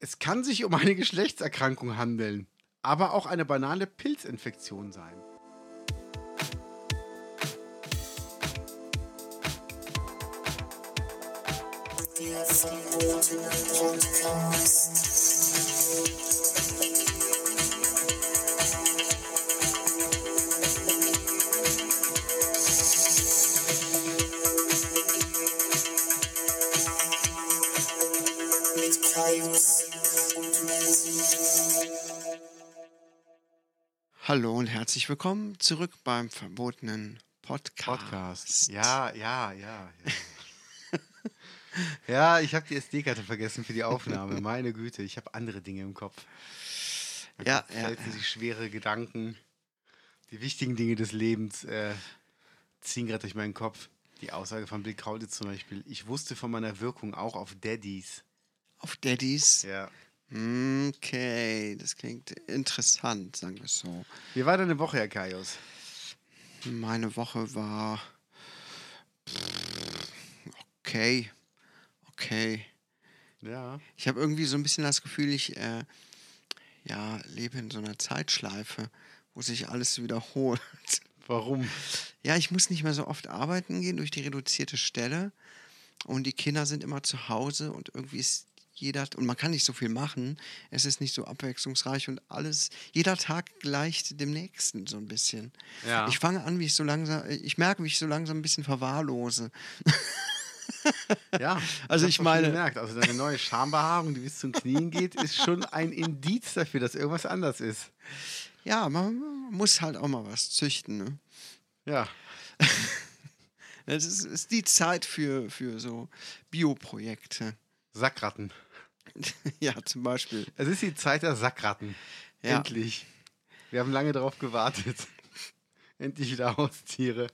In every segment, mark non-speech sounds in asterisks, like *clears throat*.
Es kann sich um eine *laughs* Geschlechtserkrankung handeln, aber auch eine banale Pilzinfektion sein. Podcast. Hallo und herzlich willkommen zurück beim verbotenen Podcast. Podcast. Ja, ja, ja. Ja, ja ich habe die SD-Karte vergessen für die Aufnahme. *laughs* Meine Güte, ich habe andere Dinge im Kopf. Ja, ja. Selten sich schwere Gedanken. Die wichtigen Dinge des Lebens äh, ziehen gerade durch meinen Kopf. Die Aussage von Bill Kaulitz zum Beispiel. Ich wusste von meiner Wirkung auch auf Daddies. Auf Daddies. Ja. Okay, das klingt interessant, sagen wir es so. Wie war deine Woche, Herr Kaius? Meine Woche war okay, okay. Ja. Ich habe irgendwie so ein bisschen das Gefühl, ich äh, ja, lebe in so einer Zeitschleife, wo sich alles wiederholt. Warum? Ja, ich muss nicht mehr so oft arbeiten gehen durch die reduzierte Stelle. Und die Kinder sind immer zu Hause und irgendwie ist jeder, und man kann nicht so viel machen. Es ist nicht so abwechslungsreich und alles, jeder Tag gleicht dem nächsten so ein bisschen. Ja. Ich fange an, wie ich so langsam, ich merke, wie ich so langsam ein bisschen verwahrlose. Ja, *laughs* Also ich meine- gemerkt, also deine neue Schambehaarung, die bis zum Knien geht, ist schon ein Indiz dafür, dass irgendwas anders ist. Ja, man, man muss halt auch mal was züchten. Ne? Ja, *laughs* Es ist, ist die Zeit für, für so Bioprojekte. Sackratten. *laughs* ja, zum Beispiel. Es ist die Zeit der Sackratten. Ja. Endlich. Wir haben lange darauf gewartet. *laughs* Endlich wieder Haustiere.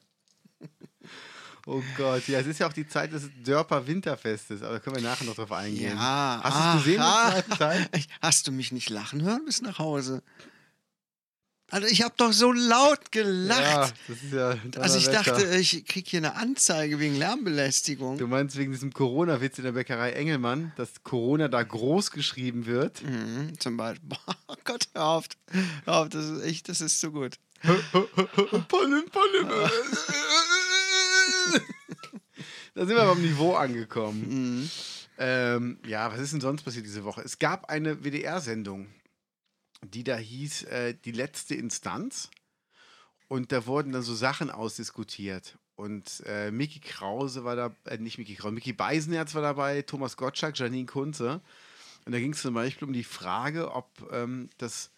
Oh Gott, ja, es ist ja auch die Zeit des Dörper Winterfestes, aber da können wir nachher noch drauf eingehen. Ja, Hast du es gesehen? *laughs* Hast du mich nicht lachen hören bis nach Hause? Also ich habe doch so laut Ja, gelacht. das ist ja also ich dachte, ich krieg hier eine Anzeige wegen Lärmbelästigung. Du meinst wegen diesem Corona-Witz in der Bäckerei Engelmann, dass Corona da groß geschrieben wird? Mhm, zum Beispiel. *laughs* Oh Gott, hör auf. Hör auf, das ist echt, das ist so gut. *laughs* Pollen, Pollen. da sind wir beim Niveau angekommen. Mhm. Ähm, ja, was ist denn sonst passiert diese Woche? Es gab eine WDR-Sendung, die da hieß äh, Die letzte Instanz. Und da wurden dann so Sachen ausdiskutiert. Und äh, Mickey Krause war da, äh, nicht Mickey Krause, Mickey Beisenherz war dabei, Thomas Gottschalk, Janine Kunze. Und da ging es zum Beispiel um die Frage, ob ähm, das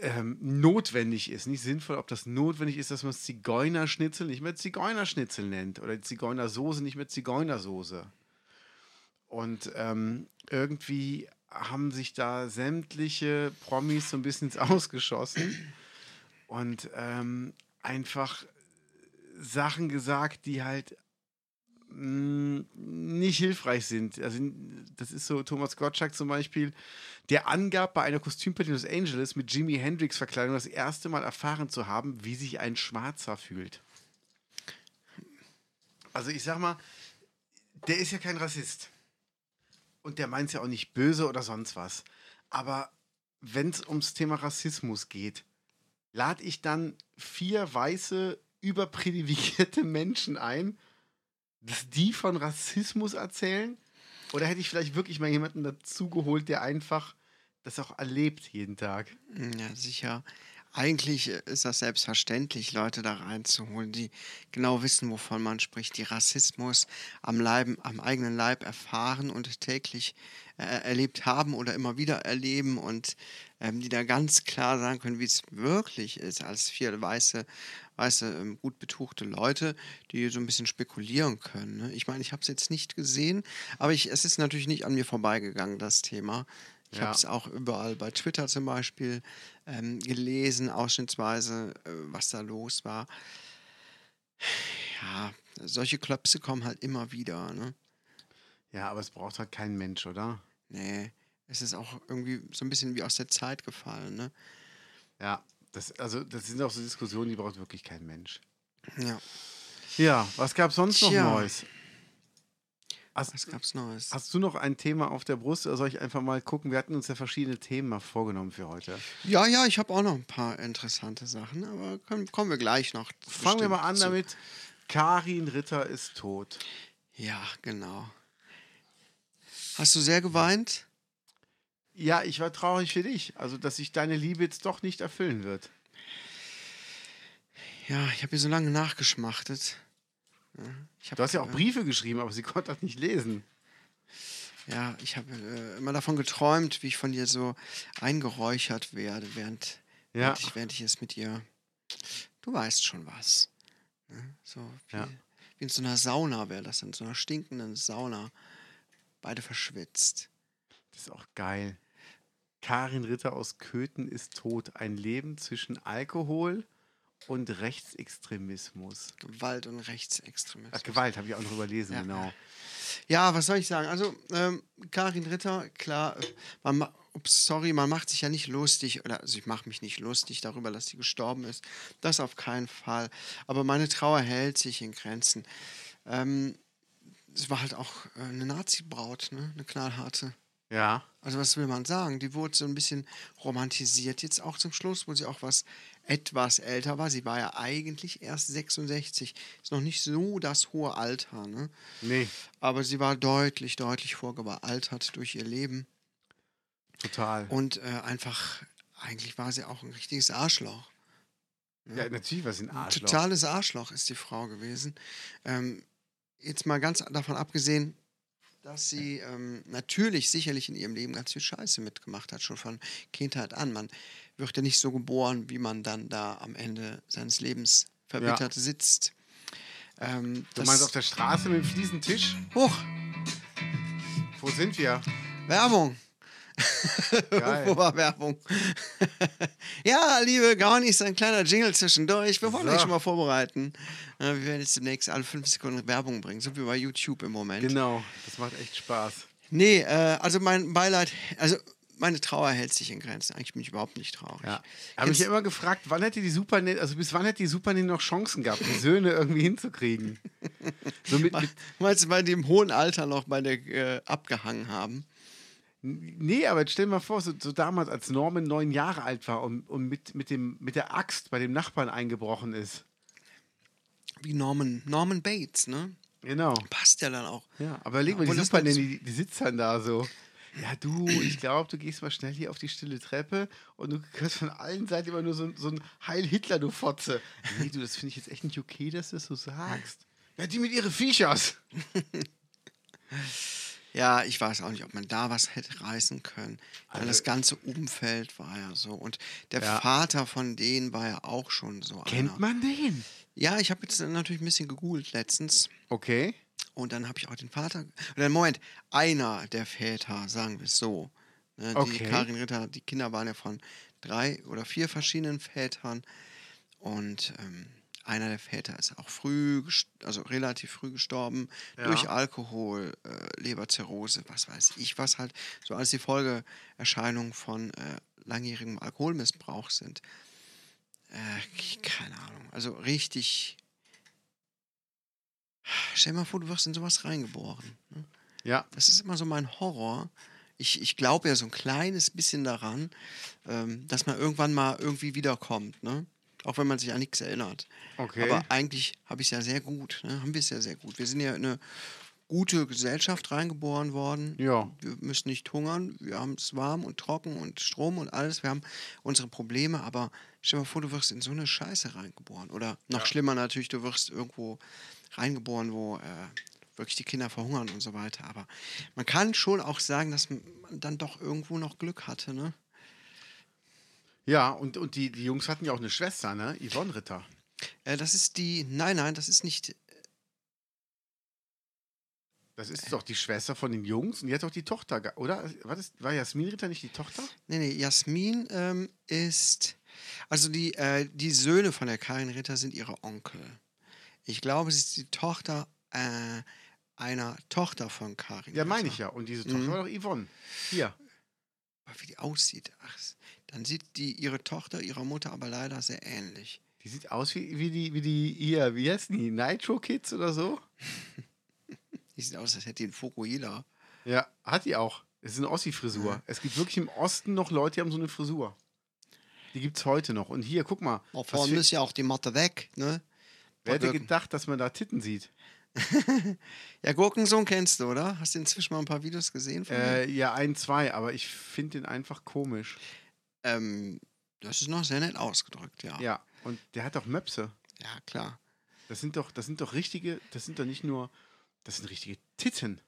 ähm, notwendig ist, nicht sinnvoll, ob das notwendig ist, dass man Zigeunerschnitzel nicht mehr Zigeunerschnitzel nennt oder Zigeunersoße nicht mehr Zigeunersoße. Und ähm, irgendwie haben sich da sämtliche Promis so ein bisschen ins Ausgeschossen und ähm, einfach Sachen gesagt, die halt mh, nicht hilfreich sind. Also das ist so Thomas Gottschalk zum Beispiel, der angab, bei einer Kostümparty in Los Angeles mit Jimi Hendrix Verkleidung das erste Mal erfahren zu haben, wie sich ein Schwarzer fühlt. Also ich sag mal, der ist ja kein Rassist. Und der meint es ja auch nicht böse oder sonst was. Aber wenn es ums Thema Rassismus geht, lade ich dann vier weiße, überprivilegierte *laughs* Menschen ein, dass die von Rassismus erzählen? Oder hätte ich vielleicht wirklich mal jemanden dazugeholt, der einfach das auch erlebt jeden Tag? Ja, sicher. Eigentlich ist das selbstverständlich, Leute da reinzuholen, die genau wissen, wovon man spricht, die Rassismus am, Leib, am eigenen Leib erfahren und täglich äh, erlebt haben oder immer wieder erleben und ähm, die da ganz klar sagen können, wie es wirklich ist, als vier weiße, weiße ähm, gut betuchte Leute, die so ein bisschen spekulieren können. Ne? Ich meine, ich habe es jetzt nicht gesehen, aber ich, es ist natürlich nicht an mir vorbeigegangen, das Thema. Ich Ja. habe es auch überall bei Twitter zum Beispiel ähm, gelesen, ausschnittsweise, äh, was da los war. Ja, solche Klöpse kommen halt immer wieder. Ne? Ja, aber es braucht halt kein Mensch, oder? Nee, es ist auch irgendwie so ein bisschen wie aus der Zeit gefallen. Ne? Ja, das, also das sind auch so Diskussionen, die braucht wirklich kein Mensch. Ja. Ja, was gab sonst noch Tja. Neues? Hast, Was gab's Neues? hast du noch ein Thema auf der Brust oder soll ich einfach mal gucken? Wir hatten uns ja verschiedene Themen mal vorgenommen für heute. Ja, ja, ich habe auch noch ein paar interessante Sachen, aber können, kommen wir gleich noch. Fangen wir mal an zu. damit. Karin Ritter ist tot. Ja, genau. Hast du sehr geweint? Ja, ich war traurig für dich. Also, dass sich deine Liebe jetzt doch nicht erfüllen wird. Ja, ich habe hier so lange nachgeschmachtet. Du hast ja auch äh, Briefe geschrieben, aber sie *laughs* konnte das nicht lesen. Ja, ich habe äh, immer davon geträumt, wie ich von ihr so eingeräuchert werde, während, Ja. während, ich, während ich es mit ihr. Du weißt schon was. Ne? So wie, Ja. wie in so einer Sauna wäre das, in so einer stinkenden Sauna. Beide verschwitzt. Das ist auch geil. Karin Ritter aus Köthen ist tot. Ein Leben zwischen Alkohol und Rechtsextremismus. Gewalt und Rechtsextremismus. Ach, Gewalt habe ich auch noch überlesen, Ja. genau. Ja, was soll ich sagen? Also, ähm, Karin Ritter, klar, äh, man ma- ups, sorry, man macht sich ja nicht lustig, oder also ich mache mich nicht lustig darüber, dass sie gestorben ist. Das auf keinen Fall. Aber meine Trauer hält sich in Grenzen. Ähm, es war halt auch äh, eine Nazi-Braut, ne? Eine knallharte. Ja. Also was will man sagen? Die wurde so ein bisschen romantisiert jetzt auch zum Schluss, wo sie auch was etwas älter war. Sie war ja eigentlich erst 66. Ist noch nicht so das hohe Alter, ne? Nee, Aber sie war deutlich, deutlich vorgealtert durch ihr Leben. total. Und äh, einfach, eigentlich war sie auch ein richtiges Arschloch. ja, natürlich war sie ein Ein Arschloch. totales Arschloch ist die Frau gewesen. Ähm, jetzt mal ganz davon abgesehen, dass sie ähm, natürlich sicherlich in ihrem Leben ganz viel Scheiße mitgemacht hat, schon von Kindheit an. Man wird ja nicht so geboren, wie man dann da am Ende seines Lebens verbittert sitzt. Ähm, Du meinst auf der Straße mit dem Fliesentisch? Hoch, Wo sind wir? Werbung. *laughs* Geil. Wo war Werbung? *laughs* ja, liebe Gaunis, ein kleiner Jingle zwischendurch. Wir wollen So. euch schon mal vorbereiten. Wir werden jetzt demnächst alle fünf Sekunden Werbung bringen, so wie bei YouTube im Moment. Genau, das macht echt Spaß. Nee, äh, also mein Beileid, also meine Trauer hält sich in Grenzen. Eigentlich bin ich überhaupt nicht traurig. Ja. Habe mich Jetzt- ja immer gefragt, wann hätte die Super also bis wann hätte die Super noch Chancen gehabt, die Söhne irgendwie hinzukriegen? So mit, *laughs* mit, Meinst du, bei dem hohen Alter noch bei der äh, abgehangen haben? Nee, aber stell dir mal vor, so, so damals, als Norman neun Jahre alt war und, und mit, mit, dem, mit der Axt bei dem Nachbarn eingebrochen ist. Wie Norman, Norman Bates, ne? Genau. Passt ja dann auch. Ja, aber überleg mal, die so- Nanny, die, die sitzt dann da so. Ja, du, ich glaube, du gehst mal schnell hier auf die stille Treppe und du hörst von allen Seiten immer nur so, so ein Heil Hitler, du Fotze. Nee, du, das finde ich jetzt echt nicht okay, dass du das so sagst. Ja, die mit ihren Viechers. *laughs* Ja, ich weiß auch nicht, ob man da was hätte reißen können. Weil Also- das ganze Umfeld war ja so. Und der Ja. Vater von denen war ja auch schon so Kennt einer. man den? Ja, ich habe jetzt natürlich ein bisschen gegoogelt letztens. Okay. Und dann habe ich auch den Vater. Oder Moment, einer der Väter, sagen wir es so. Ne, die Okay. Karin Ritter, die Kinder waren ja von drei oder vier verschiedenen Vätern. Und ähm, einer der Väter ist auch früh, also relativ früh gestorben Ja. durch Alkohol, äh, Leberzirrhose, was weiß ich, was halt so als die Folgeerscheinungen von äh, langjährigem Alkoholmissbrauch sind. Äh, keine Ahnung. Also richtig. Stell dir mal vor, du wirst in sowas reingeboren. Ne? Ja. Das ist immer so mein Horror. Ich, ich glaube ja so ein kleines bisschen daran, ähm, dass man irgendwann mal irgendwie wiederkommt. Ne? Auch wenn man sich an nichts erinnert. Okay. Aber eigentlich habe ich es ja sehr gut. Ne? Haben wir es ja sehr gut. Wir sind ja in eine gute Gesellschaft reingeboren worden. Ja. Wir müssen nicht hungern. Wir haben es warm und trocken und Strom und alles. Wir haben unsere Probleme. Aber stell dir mal vor, du wirst in so eine Scheiße reingeboren. Oder noch Ja. schlimmer natürlich, du wirst irgendwo reingeboren, wo äh, wirklich die Kinder verhungern und so weiter. Aber man kann schon auch sagen, dass man dann doch irgendwo noch Glück hatte. Ne? Ja, und, und die, die Jungs hatten ja auch eine Schwester, ne? Yvonne Ritter. Äh, das ist die. Nein, nein, das ist nicht. Das ist doch die Schwester von den Jungs und die hat doch die Tochter, oder? War, das, war Jasmin Ritter nicht die Tochter? Nee, nee, Jasmin ähm, ist. Also die, äh, die Söhne von der Karin Ritter sind ihre Onkel. Ich glaube, sie ist die Tochter äh, einer Tochter von Karin. Ja, meine ich ja. Und diese Tochter Mhm. war doch Yvonne. Hier. Wie die aussieht, ach, dann sieht die ihre Tochter ihrer Mutter aber leider sehr ähnlich. Die sieht aus wie, wie die, wie die, hier, wie heißen die? Nitro Kids oder so? *laughs* Die sieht aus, als hätte die einen Fokuhila. Ja, hat die auch. Es ist eine Ossi-Frisur. Es gibt wirklich im Osten noch Leute, die haben so eine Frisur. Die gibt es heute noch. Und hier, guck mal. Oh, vorne für- ist ja auch die Matte weg, ne? wer hätte gedacht, dass man da Titten sieht? *laughs* Ja, Gurkensohn kennst du, oder? Hast du inzwischen mal ein paar Videos gesehen von Äh, ja, ein, zwei, aber ich finde den einfach komisch. Ähm, das ist noch sehr nett ausgedrückt, ja. Ja, und der hat auch Möpse. Ja, klar. Das sind doch, das sind doch richtige, das sind doch nicht nur, das sind richtige Titten.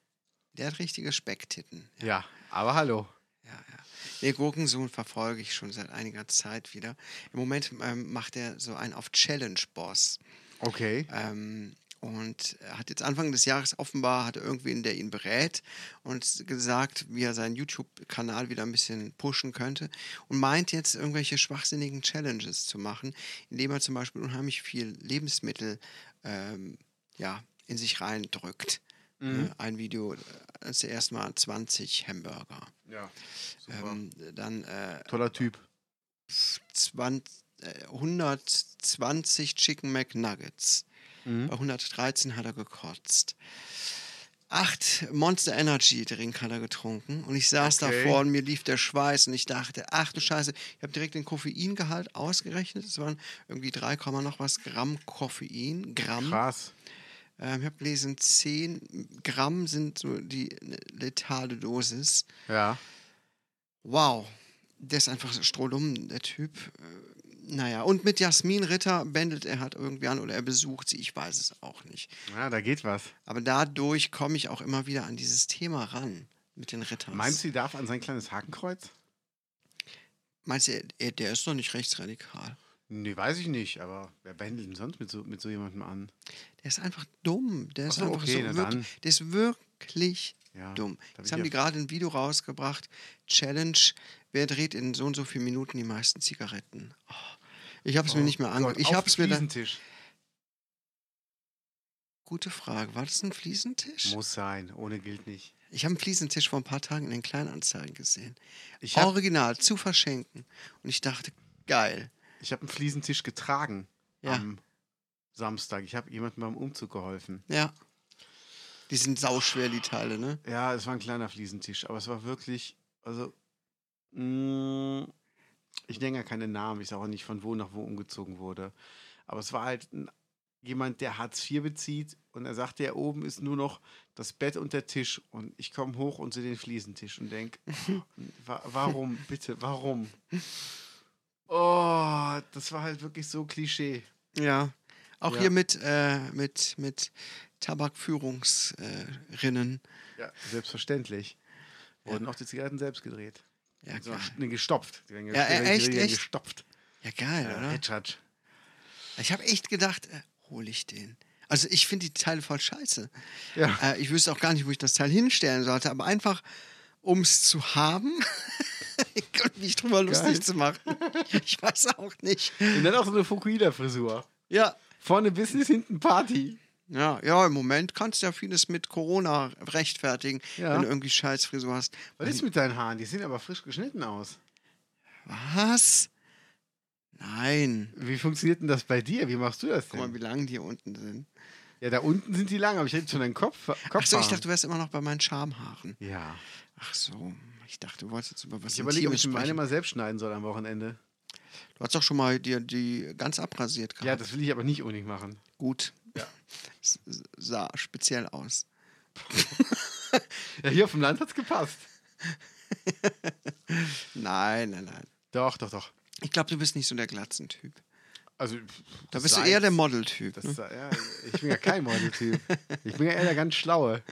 Der hat richtige Specktitten. Ja, aber hallo. Ja, ja. Nee, Gurkensohn verfolge ich schon seit einiger Zeit wieder. Im Moment ähm, macht er so einen auf Challenge Boss. Okay. Ähm, und er hat jetzt Anfang des Jahres offenbar, hat irgendwen, der ihn berät und gesagt, wie er seinen YouTube-Kanal wieder ein bisschen pushen könnte und meint jetzt irgendwelche schwachsinnigen Challenges zu machen, indem er zum Beispiel unheimlich viel Lebensmittel ähm, ja, in sich reindrückt. Mhm. Äh, Ein Video, äh, als erst mal 20 Hamburger. Ja, super. Ähm, dann äh, Toller Typ. 20, äh, 120 Chicken McNuggets. Mhm. Bei 113 hat er gekotzt. Acht Monster Energy Drink hat er getrunken und ich saß Okay. davor und mir lief der Schweiß und ich dachte, ach du Scheiße, ich habe direkt den Koffeingehalt ausgerechnet. Es waren irgendwie 3, Komma noch was Gramm Koffein. Gramm. Krass. Ähm, ich habe gelesen, 10 Gramm sind so die letale Dosis. Ja. Wow, der ist einfach strohdumm, der Typ. Naja, und mit Jasmin Ritter bändelt er halt irgendwie an oder er besucht sie, ich weiß es auch nicht. Ja, da geht was. Aber dadurch komme ich auch immer wieder an dieses Thema ran mit den Rittern. Meinst du, die darf an sein kleines Hakenkreuz? Meinst du, er, er, der ist doch nicht rechtsradikal? Nee, weiß ich nicht, aber wer bändelt denn sonst mit so, mit so jemandem an? Der ist einfach dumm. Der ist so, einfach okay, so wirklich, der ist wirklich Ja, dumm. Jetzt haben die gerade ein Video rausgebracht. Challenge, wer dreht in so und so vielen Minuten die meisten Zigaretten? Oh, ich habe es mir nicht mehr angeguckt. Ich habe es mir dann. Gute Frage. War das ein Fliesentisch? Muss sein, ohne gilt nicht. Ich habe einen Fliesentisch vor ein paar Tagen in den Kleinanzeigen gesehen. Ich habe Original, zu verschenken. Und ich dachte, geil. ich hab einen Fliesentisch getragen Ja. am Samstag. Ich habe jemandem beim Umzug geholfen. Ja. Die sind sauschwer, die Teile, ne? Ja, es war ein kleiner Fliesentisch, aber es war wirklich, also, mh, ich nenne ja keine Namen, ich sage auch nicht, von wo nach wo umgezogen wurde. Aber es war halt ein, jemand, der Hartz IV bezieht und er sagte, ja, oben ist nur noch das Bett und der Tisch. Und ich komme hoch und sehe den Fliesentisch und denke, wa warum, bitte, warum? Oh, das war halt wirklich so Klischee. Ja. Auch Ja. hier mit, äh, mit, mit Tabakführungsrinnen. Ja, selbstverständlich. Wurden auch die Zigaretten selbst gedreht. Ja, So, geil. gestopft. Die werden Ja, die werden- echt, echt? Gestopft. Ja, geil, Ja, oder? Ritschatsch. Ich habe echt gedacht, äh, hole ich den. Also ich finde die Teile voll scheiße. Ja. Äh, ich wüsste auch gar nicht, wo ich das Teil hinstellen sollte, aber einfach, um es zu haben *laughs* und mich drüber lustig zu machen. Ich weiß auch nicht. Und dann auch so eine Fukuhila-Frisur. Ja. Vorne Business, hinten Party. Ja, ja, im Moment kannst du ja vieles mit Corona rechtfertigen, Ja. wenn du irgendwie Scheißfrisur hast. Was ist mit deinen Haaren? Die sehen aber frisch geschnitten aus. Was? Nein. Wie funktioniert denn das bei dir? Wie machst du das Guck mal, denn? wie lang die unten sind. Ja, da unten sind die lang, aber ich hätte schon deinen Kopf. Kopf Ach so, ich dachte, du wärst immer noch bei meinen Schamhaaren. Ja. Ach so, ich dachte, du wolltest jetzt über was Ich überlege, ob ich meine mal selbst schneiden soll am Wochenende. Du hast doch schon mal dir die ganz abrasiert gehabt. Ja, das will ich aber nicht unbedingt machen. Gut. Ja. S- Sah speziell aus. *laughs* Ja, hier auf dem Land hat's gepasst. *laughs* Nein, nein, nein. Doch, doch, doch. Ich glaube, du bist nicht so der Glatzentyp. Also, Da bist du eher der Modeltyp. Ne? ja, ich bin ja kein Modeltyp. Ich bin ja eher der ganz Schlaue.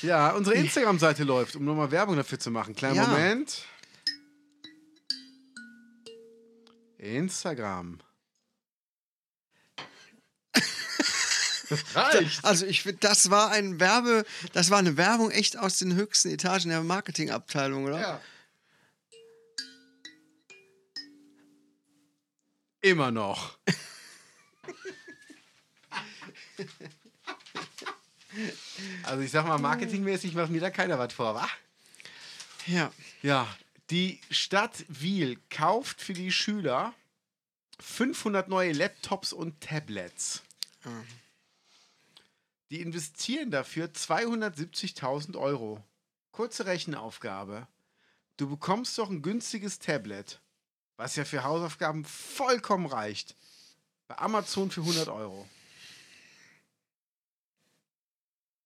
Ja, unsere Instagram-Seite läuft, um nochmal Werbung dafür zu machen. Kleinen Ja. Moment. Instagram. Reicht. Also ich finde, das war ein Werbe, das war eine Werbung echt aus den höchsten Etagen der Marketingabteilung, oder? Ja. Immer noch. *laughs* Also ich sag mal, marketingmäßig macht mir da keiner was vor, wa? Ja. Ja, die Stadt Wiel kauft für die Schüler 500 neue Laptops und Tablets. Ah. Die investieren dafür 270.000 Euro. Kurze Rechenaufgabe. Du bekommst doch ein günstiges Tablet, was ja für Hausaufgaben vollkommen reicht. Bei Amazon für 100 Euro.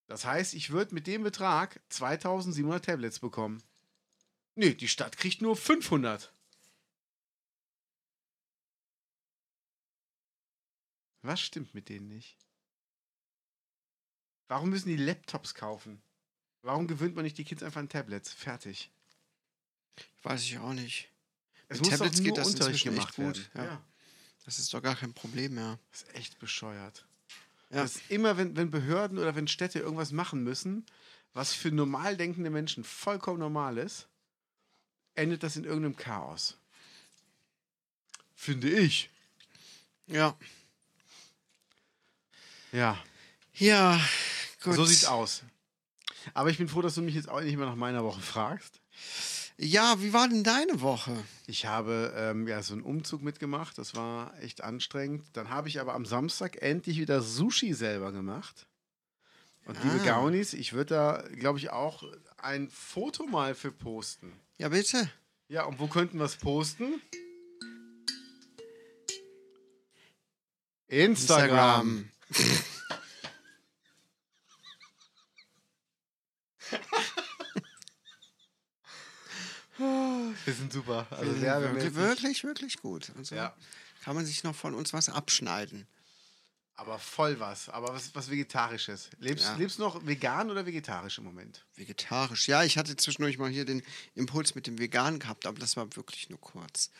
Das heißt, ich würde mit dem Betrag 2700 Tablets bekommen. Nee, die Stadt kriegt nur 500. Was stimmt mit denen nicht? Warum müssen die Laptops kaufen? Warum gewöhnt man nicht die Kids einfach an Tablets? Fertig. Weiß ich auch nicht. Es Mit Tablets geht das Unterricht inzwischen echt gemacht gut, ja. Ja. Das ist doch gar kein Problem mehr. Das ist echt bescheuert. Ja. Das ist immer, wenn, wenn Behörden oder wenn Städte irgendwas machen müssen, was für normal denkende Menschen vollkommen normal ist, endet das in irgendeinem Chaos. Finde ich. Ja. Ja, Ja, gut. so sieht's aus. Aber ich bin froh, dass du mich jetzt auch nicht mehr nach meiner Woche fragst. Ja, wie war denn deine Woche? Ich habe ähm, ja so einen Umzug mitgemacht, das war echt anstrengend. Dann habe ich aber am Samstag endlich wieder Sushi selber gemacht. Und liebe Ah. Gaunis, ich würde da, glaube ich, auch ein Foto mal für posten. Ja, bitte. Ja, und wo könnten wir es posten? Instagram. Wir sind super. Also wirklich, werbemäßig. wirklich, wirklich gut. Also Ja. kann man sich noch von uns was abschneiden. Aber voll was. Aber was, was Vegetarisches. Lebst, Ja. lebst du noch vegan oder vegetarisch im Moment? Vegetarisch. Ja, ich hatte zwischendurch mal hier den Impuls mit dem Vegan gehabt, aber das war wirklich nur kurz.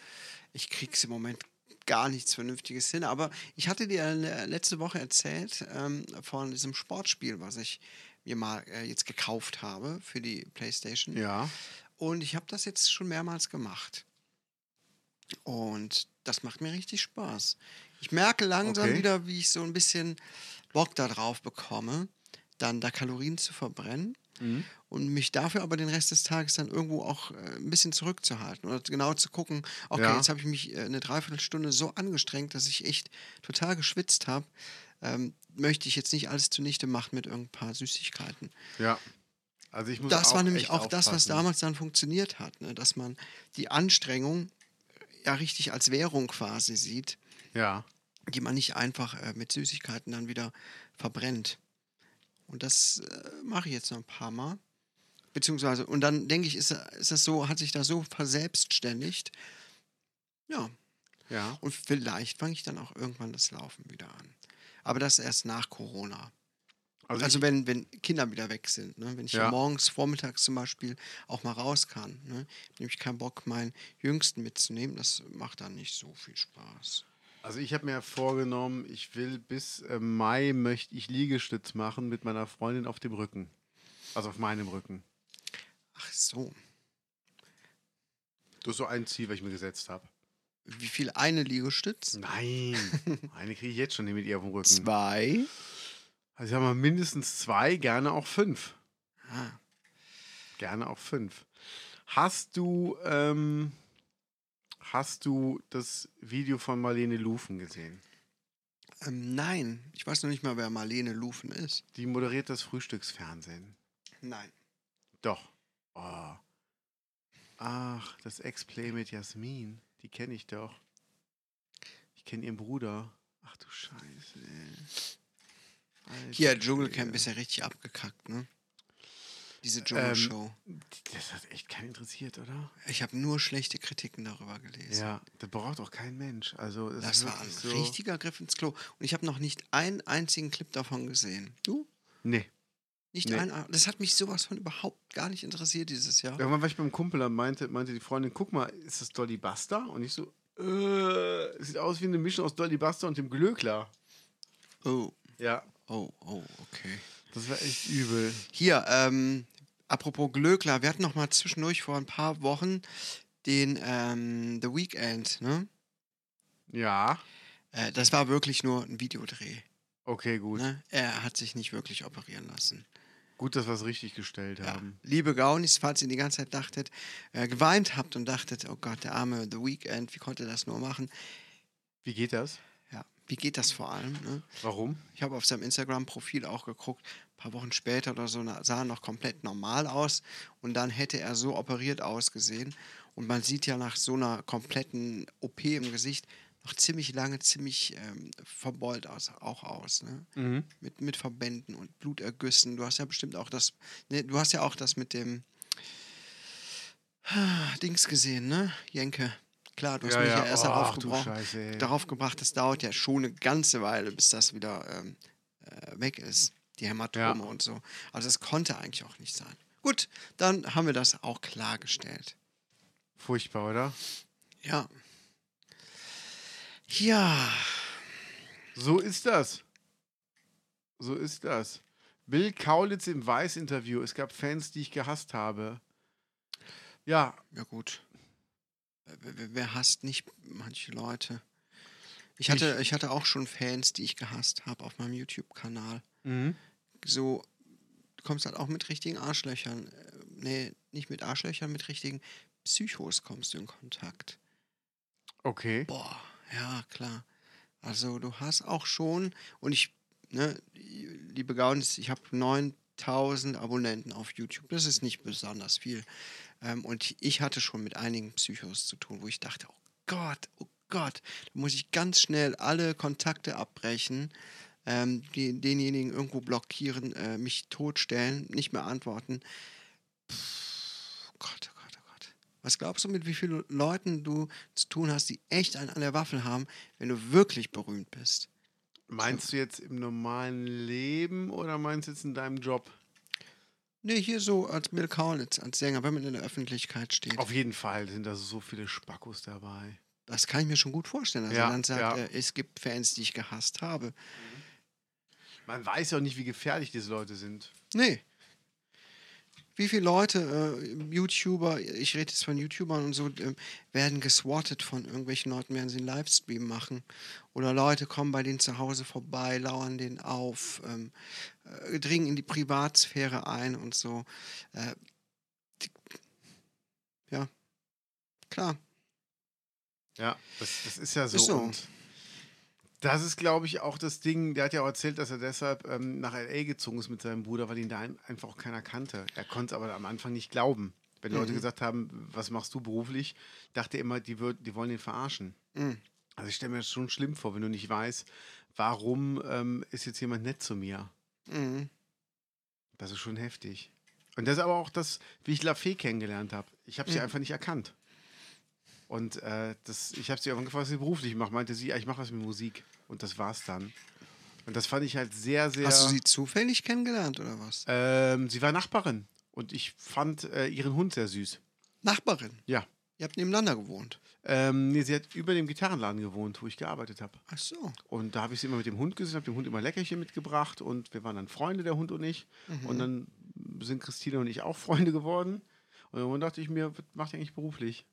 Ich krieg's im Moment gar nichts Vernünftiges hin. Aber ich hatte dir letzte Woche erzählt ähm, von diesem Sportspiel, was ich mir mal äh, jetzt gekauft habe für die Playstation. Ja. Und ich habe das jetzt schon mehrmals gemacht. Und das macht mir richtig Spaß. Ich merke langsam Okay. wieder, wie ich so ein bisschen Bock darauf bekomme, dann da Kalorien zu verbrennen Mhm. Und mich dafür aber den Rest des Tages dann irgendwo auch äh, ein bisschen zurückzuhalten oder genau zu gucken, okay, Ja. jetzt habe ich mich äh, eine Dreiviertelstunde so angestrengt, dass ich echt total geschwitzt habe. Ähm, möchte ich jetzt nicht alles zunichte machen mit irgendein paar Süßigkeiten. Ja. Also ich muss Das war nämlich auch das, was aufpassen. damals dann funktioniert hat, ne? dass man die Anstrengung ja richtig als Währung quasi sieht, Ja. die man nicht einfach äh, mit Süßigkeiten dann wieder verbrennt. Und das äh, mache ich jetzt noch ein paar Mal. Beziehungsweise, und dann denke ich, ist, ist das so, hat sich da so verselbstständigt. Ja, Ja. und vielleicht fange ich dann auch irgendwann das Laufen wieder an. Aber das erst nach Corona. Also, Also, ich, wenn, wenn Kinder wieder weg sind, ne? wenn ich ja. Morgens, vormittags zum Beispiel auch mal raus kann. Ne? Nämlich keinen Bock, meinen Jüngsten mitzunehmen. Das macht dann nicht so viel Spaß. also ich habe mir vorgenommen, ich will bis äh, Mai möchte ich Liegestütz machen mit meiner Freundin auf dem Rücken. Also auf meinem Rücken. Ach so. Das ist so ein Ziel, was ich mir gesetzt habe. Wie viel eine Liegestütz? Nein. *laughs* Eine kriege ich jetzt schon mit ihr auf dem Rücken. Zwei. Also ich sag mal mindestens zwei, gerne auch fünf. Ah, Gerne auch fünf. Hast du, ähm, hast du das Video von Marlene Lufen gesehen? ähm, nein, ich weiß noch nicht mal, wer Marlene Lufen ist. Die moderiert das Frühstücksfernsehen. Nein. Doch. Oh. Ach, das Ex-Play mit Jasmin. Die kenne ich doch. Ich kenne ihren Bruder. Ach du Scheiße. Alter Hier, Dschungelcamp ist ja richtig abgekackt, ne? Diese Dschungelshow. Das hat echt keinen interessiert, oder? ich habe nur schlechte Kritiken darüber gelesen. Ja, das braucht auch kein Mensch. Also, Das ist war ein so. richtiger Griff ins Klo. Und ich habe noch nicht einen einzigen Clip davon gesehen. Du? Nee. Nicht Nee. ein, das hat mich sowas von überhaupt gar nicht interessiert dieses Jahr. Irgendwann war ich beim Kumpel, da meinte, meinte die Freundin, guck mal, ist das Dolly Buster? Und ich so, äh, sieht aus wie eine Mischung aus Dolly Buster und dem Glöckler. Oh, Ja, oh, oh, okay. das war echt übel. Hier, ähm, apropos Glöckler, wir hatten noch mal zwischendurch vor ein paar Wochen den ähm, The Weekend, ne? Ja, Äh, das war wirklich nur ein Videodreh. okay, gut. Ne? Er hat sich nicht wirklich operieren lassen. Gut, dass wir es richtig gestellt Ja. haben. Liebe Gaunis, falls ihr die ganze Zeit dachtet, äh, geweint habt und dachtet, oh Gott, der arme The Weekend, wie konnte er das nur machen? Wie geht das? Ja, Wie geht das vor allem? Ne? Warum? Ich habe auf seinem Instagram-Profil auch geguckt, ein paar Wochen später oder so, sah er noch komplett normal aus und dann hätte er so operiert ausgesehen. Und man sieht ja nach so einer kompletten OP im Gesicht noch ziemlich lange, ziemlich ähm, verbeult aus, auch aus. Ne? Mit, mit Verbänden und Blutergüssen. Du hast ja bestimmt auch das, ne, du hast ja auch das mit dem *sighs* Dings gesehen, ne? Jenke. Klar, du hast Ja, mich ja, ja. erst Oh, darauf, gebraucht, Scheiße, darauf gebracht, das dauert ja schon eine ganze Weile, bis das wieder ähm, äh, weg ist. Die Hämatome Ja. und so. Also es konnte eigentlich auch nicht sein. Gut, dann haben wir das auch klargestellt. Furchtbar, oder? Ja. Ja. So ist das. So ist das. Bill Kaulitz im Weiß-Interview. Es gab Fans, die ich gehasst habe. Ja, Ja gut. Wer, wer- hasst nicht manche Leute? Ich hatte, ich hatte auch schon Fans, die ich gehasst habe auf meinem YouTube-Kanal. mhm. So, du kommst halt auch mit richtigen Arschlöchern. äh, Nee, nicht mit Arschlöchern, mit richtigen Psychos kommst du in Kontakt. okay. Boah, ja, klar. Also du hast auch schon, und ich, ne, liebe Gaunis, ich habe 9000 Abonnenten auf YouTube. Das ist nicht besonders viel. Ähm, und ich hatte schon mit einigen Psychos zu tun, wo ich dachte, oh Gott, oh Gott, da muss ich ganz schnell alle Kontakte abbrechen, ähm, die, denjenigen irgendwo blockieren, äh, mich totstellen, nicht mehr antworten. Pff, Gott, oh Gott, oh Gott. Was glaubst du, mit wie vielen Leuten du zu tun hast, die echt einen an der Waffel haben, wenn du wirklich berühmt bist? Meinst du jetzt im normalen Leben oder meinst du jetzt in deinem Job? Nee, hier so als Bill Kaulitz, als Sänger, wenn man in der Öffentlichkeit steht. Auf jeden Fall sind da so viele Spackos dabei. Das kann ich mir schon gut vorstellen. Also Ja, dann sagt ja. er, es gibt Fans, die ich gehasst habe. Man weiß ja auch nicht, wie gefährlich diese Leute sind. Nee. Wie viele Leute, äh, YouTuber, ich rede jetzt von YouTubern und so, ähm, werden geswattet von irgendwelchen Leuten, während sie einen Livestream machen. Oder Leute kommen bei denen zu Hause vorbei, lauern denen auf, ähm, äh, dringen in die Privatsphäre ein und so. Äh, die, ja, klar. Ja, das, das ist ja so. Ist so. Und das ist, glaube ich, auch das Ding. Der hat ja auch erzählt, dass er deshalb ähm, nach L.A. gezogen ist mit seinem Bruder, weil ihn da ein, einfach auch keiner kannte. Er konnte es aber am Anfang nicht glauben. Wenn Leute Mhm. gesagt haben, was machst du beruflich, dachte er immer, die, würd, die wollen ihn verarschen. Mhm. Also ich stelle mir das schon schlimm vor, wenn du nicht weißt, warum ähm, ist jetzt jemand nett zu mir. Mhm. Das ist schon heftig. Und das ist aber auch das, wie ich La Fee kennengelernt habe. Ich habe sie Mhm. einfach nicht erkannt. Und äh, das, ich habe sie irgendwann gefragt, was sie beruflich macht. Meinte sie, ja, ich mache was mit Musik. Und das war's dann. Und das fand ich halt sehr, sehr. Hast du sie zufällig kennengelernt oder was? ähm, sie war Nachbarin. Und ich fand äh, ihren Hund sehr süß. Nachbarin. Ja. Ihr habt nebeneinander gewohnt. Ähm, nee, sie hat über dem Gitarrenladen gewohnt, wo ich gearbeitet habe. Ach so. Und da habe ich sie immer mit dem Hund gesehen, habe dem Hund immer Leckerchen mitgebracht und wir waren dann Freunde, der Hund und ich. Und dann sind Christine und ich auch Freunde geworden. Und dann dachte ich mir, was macht ihr eigentlich beruflich?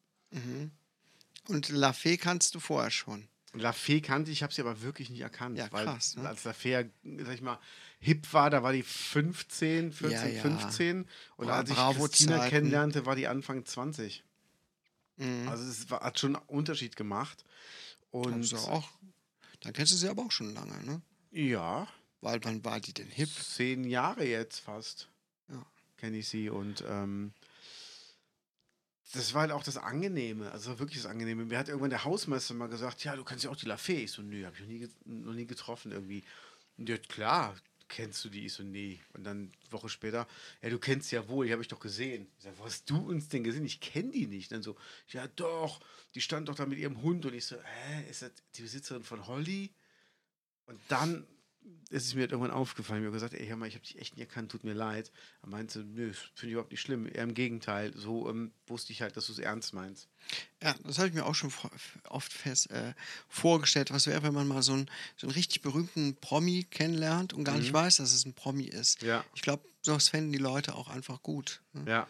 Und La Fee kannst du vorher schon. La Fee kannte ich, habe sie aber wirklich nicht erkannt. Ja, weil krass, ne? als La Fee, sag ich mal, hip war, da war die 15, 14, Ja, ja. 15. Und Bra- als ich Bravo-Zeiten. Christina kennenlernte, war die Anfang 20. Mhm. Also es war, hat schon einen Unterschied gemacht. Und Also auch. Dann kennst du sie aber auch schon lange, ne? ja, Weil wann war die denn hip? zehn Jahre jetzt fast. Ja. Kenne ich sie und ähm, das war halt auch das Angenehme, also wirklich das Angenehme. Mir hat irgendwann der Hausmeister mal gesagt, ja, du kennst ja auch die Lafay. Ich so, nö, hab ich noch nie, noch nie getroffen irgendwie. Und hat, klar, kennst du die? Ich so, nee. Und dann eine Woche später, ja, du kennst sie ja wohl, die habe ich doch gesehen. Ich sag, wo hast du uns denn gesehen? Ich kenne die nicht. Dann so, ja doch, die stand doch da mit ihrem Hund. Und ich so, hä, ist das die Besitzerin von Holly? Und dann ist es mir halt irgendwann aufgefallen. Ich habe gesagt, ey, hör mal, ich habe dich echt nicht erkannt, tut mir leid. Er meinte, nö, das finde ich überhaupt nicht schlimm. Eher im Gegenteil. So ähm, wusste ich halt, dass du es ernst meinst. Ja, das habe ich mir auch schon oft fest äh, vorgestellt. Was wäre, wenn man mal so einen, so einen richtig berühmten Promi kennenlernt und gar nicht weiß, dass es ein Promi ist? Mhm. Ja. Ich glaube, sowas fänden die Leute auch einfach gut. Ne? Ja.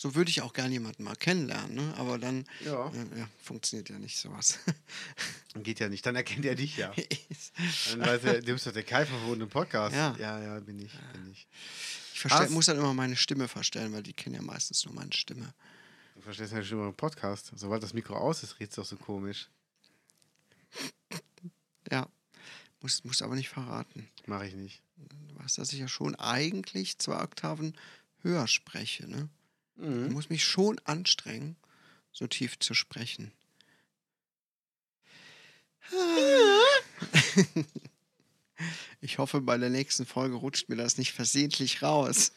So würde ich auch gerne jemanden mal kennenlernen, ne? aber dann Ja. äh, ja, funktioniert ja nicht sowas. *laughs* Geht ja nicht. Dann erkennt er dich ja. *laughs* Dann weiß er, du bist doch der Kai von Podcast. Ja. ja, ja, bin ich. Bin ich. Ich verstell, muss dann immer meine Stimme verstellen, weil die kennen ja meistens nur meine Stimme. Du verstehst ja schon mal im Podcast. Sobald das Mikro aus ist, redest du doch so komisch. Ja, Muss, muss aber nicht verraten. Mache ich nicht. Du weißt, dass ich ja schon eigentlich zwei Oktaven höher spreche. Ne? Ich Mhm. muss mich schon anstrengen, so tief zu sprechen. *laughs* Ich hoffe, bei der nächsten Folge rutscht mir das nicht versehentlich raus.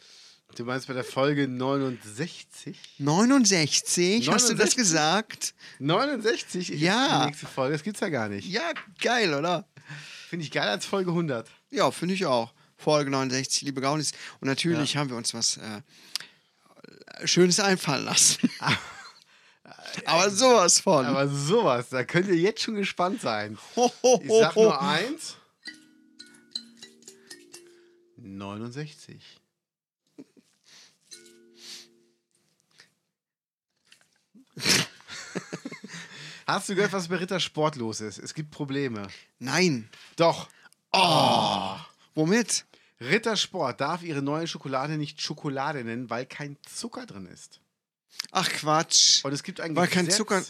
Du meinst bei der Folge 69? 69, hast du das 69? gesagt? 69 ist Ja. die nächste Folge. Das gibt's ja gar nicht. Ja, geil, oder? Finde ich geil als Folge 100. Ja, finde ich auch. Folge 69, liebe Gaunis. Und natürlich haben wir uns was äh, Schönes einfallen lassen. *laughs* *laughs* Aber sowas von. Aber sowas, da könnt ihr jetzt schon gespannt sein. ho, ho, Ich *laughs* sag nur eins. 69. Hast du gehört, was bei Ritter Sport los ist? Es gibt Probleme. Nein. Doch. Oh. Womit? Ritter Sport darf ihre neue Schokolade nicht Schokolade nennen, weil kein Zucker drin ist. Ach Quatsch. Und es gibt ein Weil kein Gesetz, Zucker-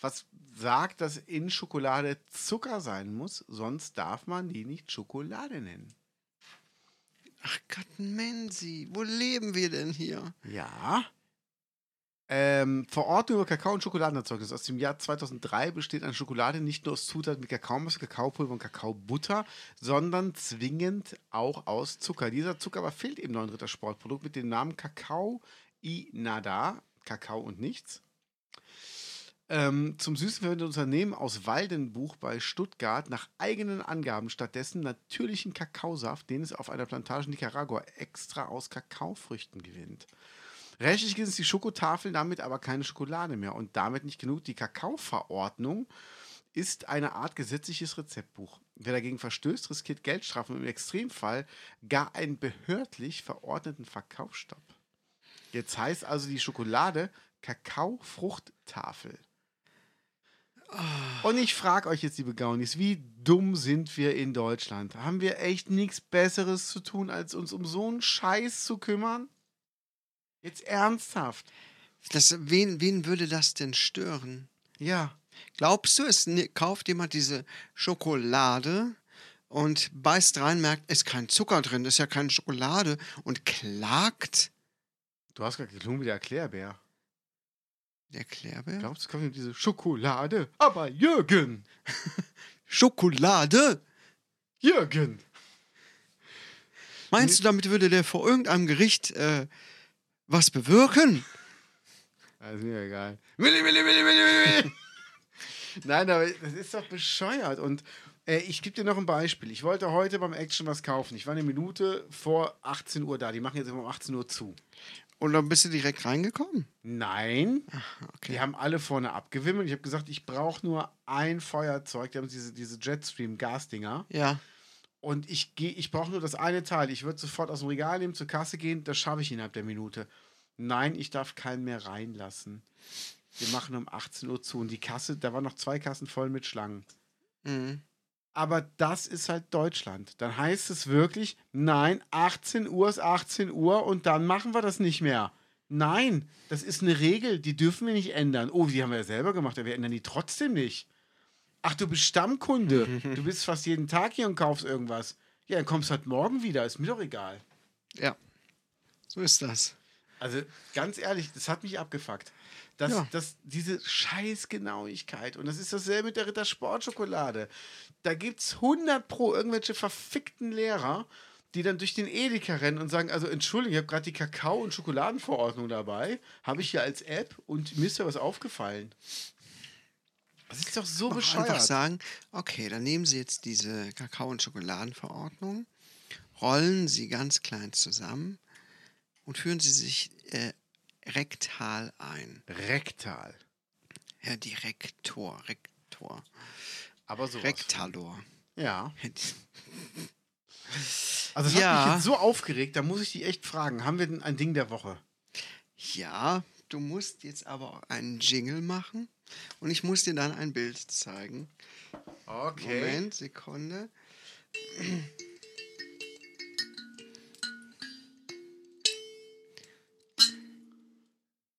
was sagt, dass in Schokolade Zucker sein muss, sonst darf man die nicht Schokolade nennen. Ach Gott, Menzi, wo leben wir denn hier? Ja. Ähm, Verordnung über Kakao- und Schokoladenerzeugnis aus dem Jahr 2003 besteht eine Schokolade nicht nur aus Zutaten mit Kakaomasse, Kakaopulver und Kakaobutter, sondern zwingend auch aus Zucker. Dieser Zucker aber fehlt im neuen Ritter Sportprodukt mit dem Namen Kakao i Nada, Kakao und nichts. Ähm, zum Süßen verwendet Unternehmen aus Waldenbuch bei Stuttgart nach eigenen Angaben stattdessen natürlichen Kakaosaft, den es auf einer Plantage in Nicaragua extra aus Kakaofrüchten gewinnt. Rechtlich ist die Schokotafel damit aber keine Schokolade mehr und damit nicht genug. Die Kakaoverordnung ist eine Art gesetzliches Rezeptbuch. Wer dagegen verstößt, riskiert Geldstrafen und im Extremfall gar einen behördlich verordneten Verkaufsstopp. Jetzt heißt also die Schokolade Kakaofruchttafel. Und ich frage euch jetzt, liebe Gaunis, wie dumm sind wir in Deutschland? Haben wir echt nichts Besseres zu tun, als uns um so einen Scheiß zu kümmern? Jetzt ernsthaft. Das, wen, wen würde das denn stören? Ja. Glaubst du, es kauft jemand diese Schokolade und beißt rein, merkt, ist kein Zucker drin, ist ja keine Schokolade und klagt? Du hast gerade geklungen wie der Erklärbär. Der Klärbär? Glaubst du, kommt diese Schokolade? Aber Jürgen! *laughs* Schokolade? Jürgen! Meinst du, damit würde der vor irgendeinem Gericht äh, was bewirken? Das ist mir egal. Willi, Willi, Willi, Willi, Willi. *laughs* Nein, aber das ist doch bescheuert. Und äh, ich gebe dir noch ein Beispiel. Ich wollte heute beim Action was kaufen. Ich war eine Minute vor 18 Uhr da. Die machen jetzt immer um 18 Uhr zu. Und dann bist du direkt reingekommen? Nein, Okay. die haben alle vorne abgewimmelt. Ich habe gesagt, ich brauche nur ein Feuerzeug. Die haben diese, diese Jetstream-Gasdinger. Ja. Und ich, geh- ich brauche nur das eine Teil. Ich würde sofort aus dem Regal nehmen, zur Kasse gehen. Das schaffe ich innerhalb der Minute. Nein, ich darf keinen mehr reinlassen. Wir machen um 18 Uhr zu. Und die Kasse, da waren noch zwei Kassen voll mit Schlangen. Mhm. Aber das ist halt Deutschland. Dann heißt es wirklich, nein, 18 Uhr ist 18 Uhr und dann machen wir das nicht mehr. Nein, das ist eine Regel, die dürfen wir nicht ändern. Oh, die haben wir ja selber gemacht, aber wir ändern die trotzdem nicht. Ach, du bist Stammkunde. *laughs* Du bist fast jeden Tag hier und kaufst irgendwas. Ja, dann kommst du halt morgen wieder, ist mir doch egal. Ja. So ist das. Also ganz ehrlich, das hat mich abgefuckt. Das, Ja. das, diese Scheißgenauigkeit. Und das ist dasselbe mit der Ritter Sportschokolade. Da gibt es 100 pro irgendwelche verfickten Lehrer, die dann durch den Edeka rennen und sagen, also entschuldigung, ich habe gerade die Kakao- und Schokoladenverordnung dabei, habe ich hier als App und mir ist da was aufgefallen. Das ist doch so bescheuert. einfach sagen, okay, dann nehmen Sie jetzt diese Kakao- und Schokoladenverordnung, rollen sie ganz klein zusammen und führen sie sich äh, rektal ein. Rektal. Ja, die Rektor. Aber so. Rektalor. Ja. Also hat Ja. mich jetzt so aufgeregt, da muss ich dich echt fragen, haben wir denn ein Ding der Woche? Ja, du musst jetzt aber auch einen Jingle machen und ich muss dir dann ein Bild zeigen. Okay. Moment, Sekunde.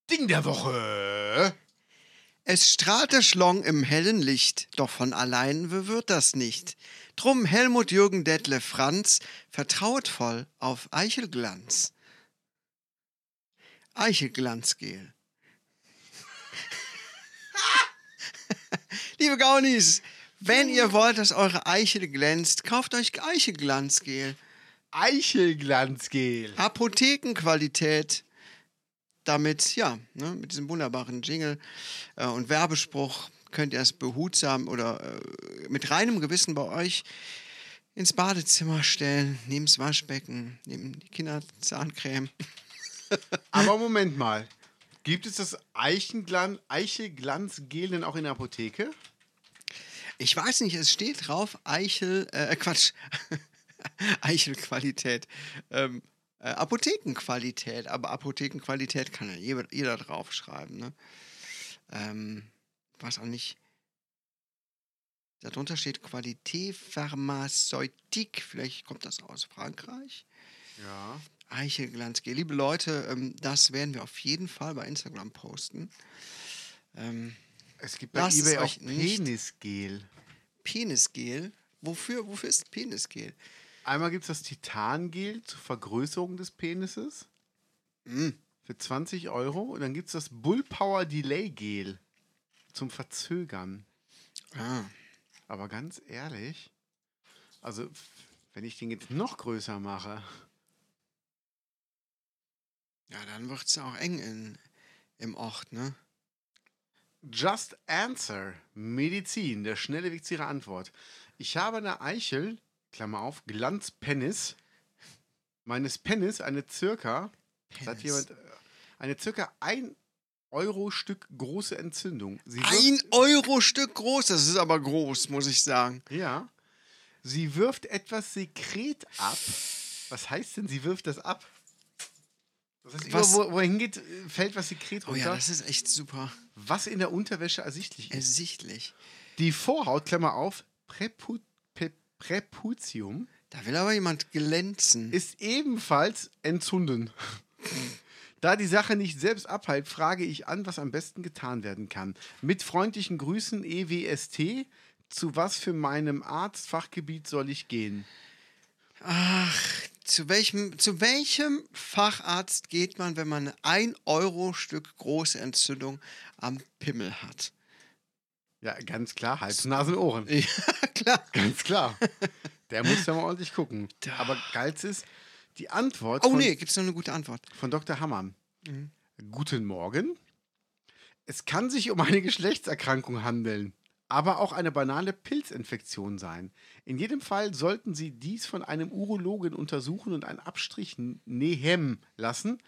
Ding der Woche. Es strahlt der Schlong im hellen Licht, doch von allein wird das nicht. Drum Helmut Jürgen Dettle Franz vertraut voll auf Eichelglanz. Eichelglanzgel. *laughs* Liebe Gaunis, wenn ihr wollt, dass eure Eichel glänzt, kauft euch Eichelglanzgel. Eichelglanzgel. Apothekenqualität. Damit, ja, ne, mit diesem wunderbaren Jingle äh, und Werbespruch könnt ihr es behutsam oder äh, mit reinem Gewissen bei euch ins Badezimmer stellen, neben das Waschbecken, neben die Kinderzahncreme. *laughs* Aber Moment mal. Gibt es das Eichenglan Eichelglanzgel denn auch in der Apotheke? Ich weiß nicht, es steht drauf Eichel, äh, Quatsch, *laughs* Eichelqualität. Ähm, äh, Apothekenqualität, aber Apothekenqualität kann ja jeder, jeder draufschreiben. Ne? Ähm, was auch nicht. Darunter steht Qualität Pharmazeutik. Vielleicht kommt das aus Frankreich. Ja. Eichelglanzgel. Liebe Leute, ähm, das werden wir auf jeden Fall bei Instagram posten. Ähm, Es gibt bei Lasst eBay auch Penisgel. Penisgel. Wofür, wofür ist Penisgel? Einmal gibt es das Titangel zur Vergrößerung des Penises Mm. für 20 Euro. Und dann gibt es das Bullpower Delay Gel zum Verzögern. Ah. Aber ganz ehrlich, also wenn ich den jetzt noch größer mache, Ja, dann wird es auch eng in, im Ort, ne? Just Answer, Medizin, der schnelle Weg zu Ihrer Antwort. Ich habe eine Eichel, Klammer auf, Glanzpenis, meines Penis, eine circa, Penis. jemand, äh, eine circa 1 Euro Stück große Entzündung. Sie Ein Euro Stück groß, das ist aber groß, muss ich sagen. Ja. Sie wirft etwas Sekret ab. Was heißt denn, sie wirft das ab? Das heißt, Was- überall, wo, er hingeht, fällt was Sekret Oh runter, ja, das ist echt super was in der Unterwäsche ersichtlich ist. ersichtlich. Die Vorhaut, Klammer auf, Präpu Pe Präputium, Da will aber jemand glänzen. ist ebenfalls entzünden. Da die Sache nicht selbst abheilt, frage ich an, was am besten getan werden kann. Mit freundlichen Grüßen EWST. Zu was für meinem Arztfachgebiet soll ich gehen? Ach, zu welchem, zu welchem Facharzt geht man, wenn man ein Euro Stück große Entzündung am Pimmel hat? Ja, ganz klar, Hals, Nasen, Ohren. *laughs* Ja, klar. Ganz klar. *laughs* Der muss ja mal ordentlich gucken. Aber geilst ist die Antwort Oh von, nee, gibt's noch eine gute Antwort. von Dr. Hammann. Mhm. Guten Morgen. Es kann sich um eine *laughs* Geschlechtserkrankung handeln, aber auch eine banale Pilzinfektion sein. In jedem Fall sollten Sie dies von einem Urologen untersuchen und einen Abstrich nehmen lassen,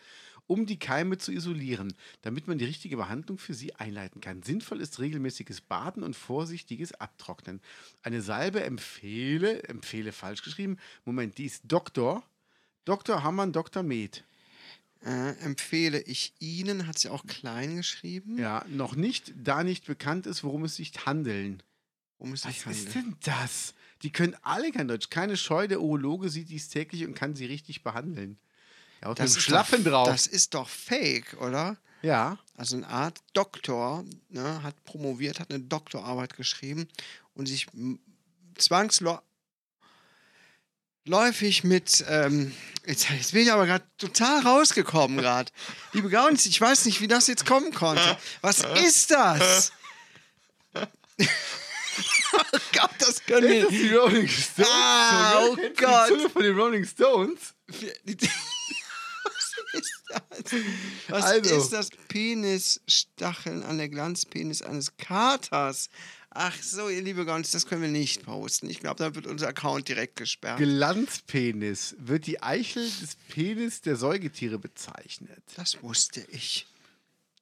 um die Keime zu isolieren, damit man die richtige Behandlung für sie einleiten kann. Sinnvoll ist regelmäßiges Baden und vorsichtiges Abtrocknen. Eine Salbe empfehle, empfehle falsch geschrieben, Moment, die ist Doktor, Dr. Hammann, Dr. Med. Äh, empfehle ich Ihnen, hat sie auch klein geschrieben. Ja, noch nicht, da nicht bekannt ist, worum es sich handeln. Um es sich Was ist handelt. denn das? Die können alle kein Deutsch. Keine Scheu, der Urologe sieht dies täglich und kann sie richtig behandeln. Ja, dem ist Schlappen doch, drauf. Das ist doch fake, oder? ja, Also eine Art Doktor, ne, hat promoviert, hat eine Doktorarbeit geschrieben und sich m- zwangsläufig mit, ähm, jetzt, jetzt bin ich aber gerade total rausgekommen gerade. Liebe Gaunis, ich weiß nicht, wie das jetzt kommen konnte. Was ist das? *laughs* oh Gott, das können wir die Rolling Stones? Ah, oh Gott. Die Zunge von den Rolling Stones? *laughs* Was ist das? Was Also. ist das? Penisstacheln an der Glanzpenis eines Katers. Ach so, ihr liebe Gons, das können wir nicht posten. Ich glaube, da wird unser Account direkt gesperrt. Glanzpenis wird die Eichel des Penis der Säugetiere bezeichnet. das wusste ich.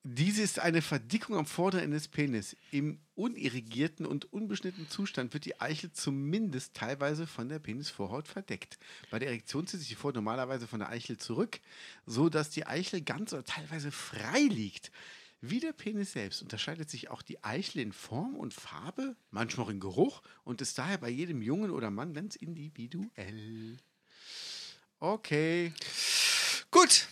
Diese ist eine Verdickung am vorderen Ende des Penis. Im unirrigierten und unbeschnittenen Zustand wird die Eichel zumindest teilweise von der Penisvorhaut verdeckt. Bei der Erektion zieht sich die Vorhaut normalerweise von der Eichel zurück, so dass die Eichel ganz oder teilweise frei liegt. Wie der Penis selbst unterscheidet sich auch die Eichel in Form und Farbe, manchmal auch in Geruch und ist daher bei jedem Jungen oder Mann ganz individuell. Okay. Gut,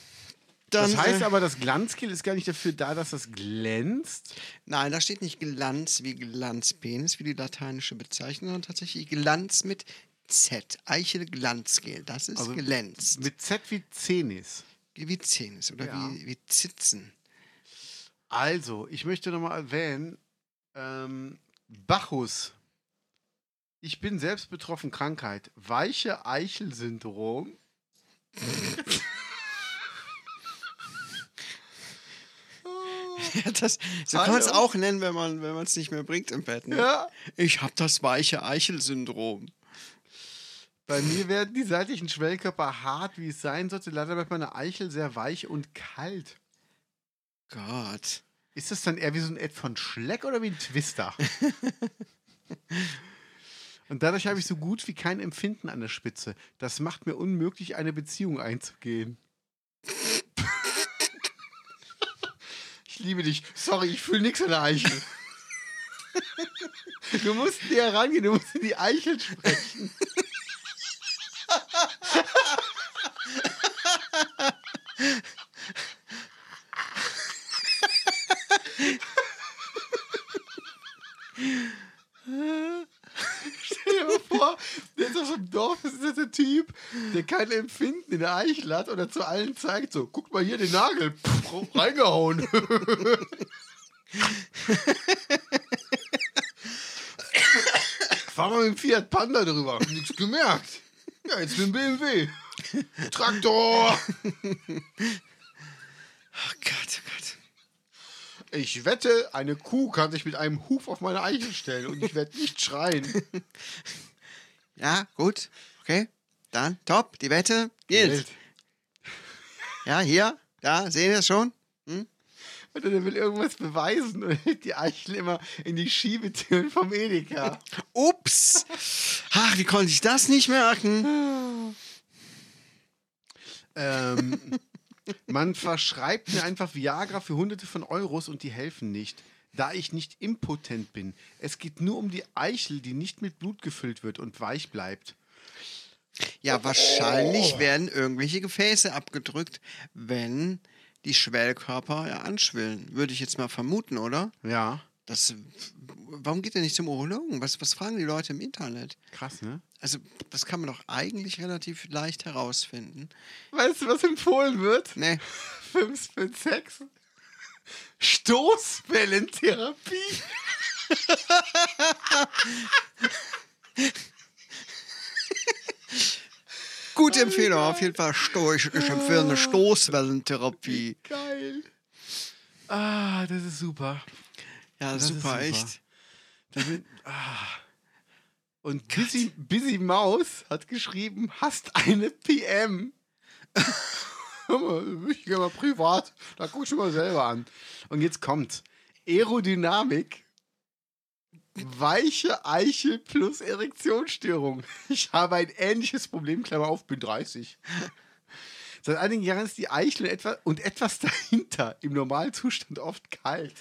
Dann, das heißt äh, aber, das Glanzgel ist gar nicht dafür da, dass das glänzt. Nein, da steht nicht Glanz wie Glanzpenis, wie die lateinische Bezeichnung, sondern tatsächlich Glanz mit Z. Eichel Glanzgel. Das ist Also glänzt. Mit Z wie Zenis. wie Zenis oder Ja. wie, wie Zitzen. Also, ich möchte nochmal erwähnen, ähm, Bacchus. Ich bin selbst betroffen Krankheit. Weiche Eichel-Syndrom. Ja, das, so kann man es auch nennen, wenn man wenn es nicht mehr bringt im Bett. Ne? Ja. Ich habe das weiche Eichel-Syndrom. Bei mir werden die seitlichen Schwellkörper hart, wie es sein sollte. Leider bleibt meine Eichel sehr weich und kalt. Gott. Ist das dann eher wie so ein Ed von Schleck oder wie ein Twister? *laughs* und dadurch habe ich so gut wie kein Empfinden an der Spitze. Das macht mir unmöglich, eine Beziehung einzugehen. ich liebe dich. Sorry, ich fühle nichts an der Eichel. *laughs* Du musst näher rangehen, du musst in die Eichel sprechen. *laughs* Stell dir mal vor, der ist auf so einem Dorf, das ist jetzt der Typ, der kein Empfinden in der Eichel hat oder zu allen zeigt so, guck mal hier den Nagel, Pff, reingehauen. Fahr mal mit dem Fiat Panda drüber, nichts gemerkt. Ja, jetzt mit dem BMW. Traktor. Oh Gott, oh Gott. Ich wette, eine Kuh kann sich mit einem Huf auf meine Eichel stellen und ich werde nicht schreien. *laughs* Ja, gut. Okay. Dann, top. Die Wette gilt. Wild. Ja, hier. Da, sehen wir es schon? Oder der will irgendwas beweisen und hält *laughs* die Eichel immer in die Schiebetüren vom Edeka. *laughs* Ups. Ach, wie konnte ich das nicht merken? ähm, man verschreibt mir einfach Viagra für hunderte von Euros und die helfen nicht. Da ich nicht impotent bin. Es geht nur um die Eichel, die nicht mit Blut gefüllt wird und weich bleibt. Ja, wahrscheinlich werden irgendwelche Gefäße abgedrückt, wenn die Schwellkörper ja anschwillen. Würde ich jetzt mal vermuten, oder? Ja, Das, warum geht er nicht zum Urologen? Was, was fragen die Leute im Internet? krass, ne? Also, das kann man doch eigentlich relativ leicht herausfinden. Weißt du, was empfohlen wird? Nee. 5 für Sex. Stoßwellentherapie. Gute Empfehlung, auf jeden Fall. Sto ich, ich empfehle eine Stoßwellentherapie. Geil. Ah, das ist super. Ja, Das ist super, super. echt. Damit, ah. Und Busy, Busy Maus hat geschrieben, hast eine PM. Ich gehe mal privat. Da guck ich mal selber an. Und jetzt kommt Aerodynamik. Weiche Eichel plus Erektionsstörung. Ich habe ein ähnliches Problem, Klammer auf, bin 30. Seit einigen Jahren ist die Eichel und etwa- und etwas dahinter im normalen Zustand oft kalt.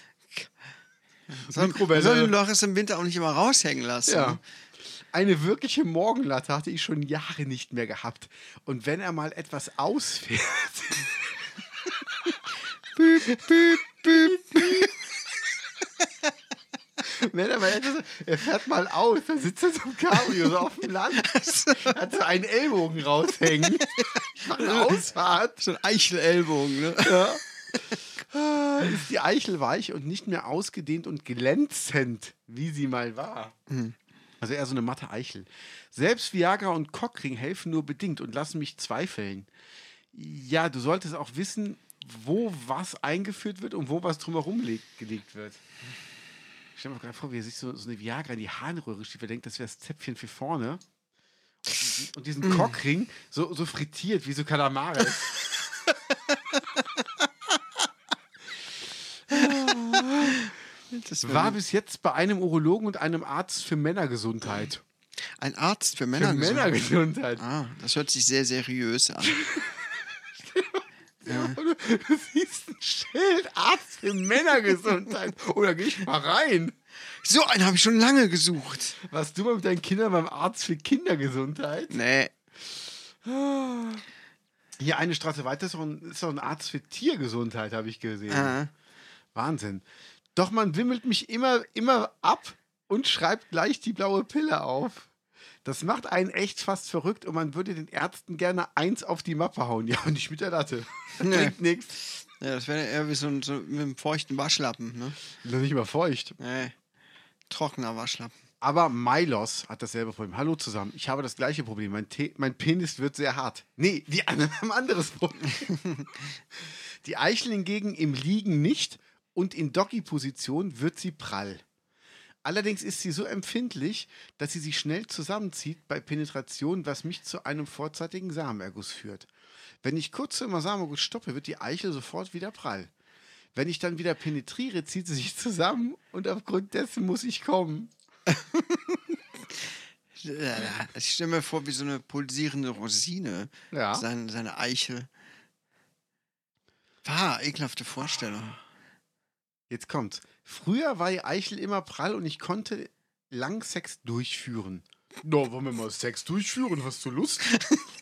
Mikrowelle. soll den Loris im Winter auch nicht immer raushängen lassen. Ja. Eine wirkliche Morgenlatte hatte ich schon Jahre nicht mehr gehabt. Und wenn er mal etwas ausfährt. büb, büb, büb, büb. Wenn er mal etwas. Er fährt mal aus, dann sitzt er so im Cabrio so auf dem Land. Hat so einen Ellbogen raushängen. Ich mache eine Ausfahrt. So ein Eichelellbogen, ne? Ja. Ah, Ist die Eichel weich und nicht mehr ausgedehnt und glänzend, wie sie mal war. Also eher so eine matte Eichel. Selbst Viagra und Cockring helfen nur bedingt und lassen mich zweifeln. Ja, du solltest auch wissen, wo was eingeführt wird und wo was drumherum leg- gelegt wird. Ich stell mir gerade vor, wie er sich so, so eine Viagra in die Harnröhre schiebt. Er denkt, das wäre das Zäpfchen für vorne. Und, und diesen Cockring so, so frittiert wie so Kalamares. *laughs* War bis jetzt bei einem Urologen und einem Arzt für Männergesundheit. ein Arzt für Für Männer. Männergesundheit. Ah, das hört sich sehr seriös an. *laughs* Und du, du siehst ein Schild, Arzt für Männergesundheit. *laughs* Oder geh ich mal rein. So einen habe ich schon lange gesucht. Warst du mal mit deinen Kindern beim Arzt für Kindergesundheit? Nee. Hier eine Straße weiter ist doch ein, ist ein Arzt für Tiergesundheit, habe ich gesehen. Äh, Wahnsinn. Doch man wimmelt mich immer, immer ab und schreibt gleich die blaue Pille auf. Das macht einen echt fast verrückt und man würde den Ärzten gerne eins auf die Mappe hauen. *laughs* Ja, und nicht mit der Latte. Nee. Bringt nichts. ja, das wäre eher wie so, ein, so mit einem feuchten Waschlappen, ne? Noch nicht mal feucht. Nee. Trockener Waschlappen. Aber Milos hat dasselbe Problem. Hallo zusammen. Ich habe das gleiche Problem. Mein, Te mein Penis wird sehr hart. Nee, die anderen *laughs* haben ein anderes Problem. *laughs* die Eichel hingegen im Liegen nicht und in Doggy-Position wird sie prall. Allerdings ist sie so empfindlich, dass sie sich schnell zusammenzieht bei Penetration, was mich zu einem vorzeitigen Samenerguss führt. Wenn ich kurz vor dem Samenerguss stoppe, wird die Eichel sofort wieder prall. Wenn ich dann wieder penetriere, zieht sie sich zusammen und aufgrund dessen muss ich kommen. Ich stelle mir vor, wie so eine pulsierende Rosine. Ja. Seine, seine Eichel. War, ekelhafte Vorstellung. Jetzt kommt's. Früher war die Eichel immer prall und ich konnte lang Sex durchführen. Na, wollen wir mal Sex durchführen? Hast du Lust?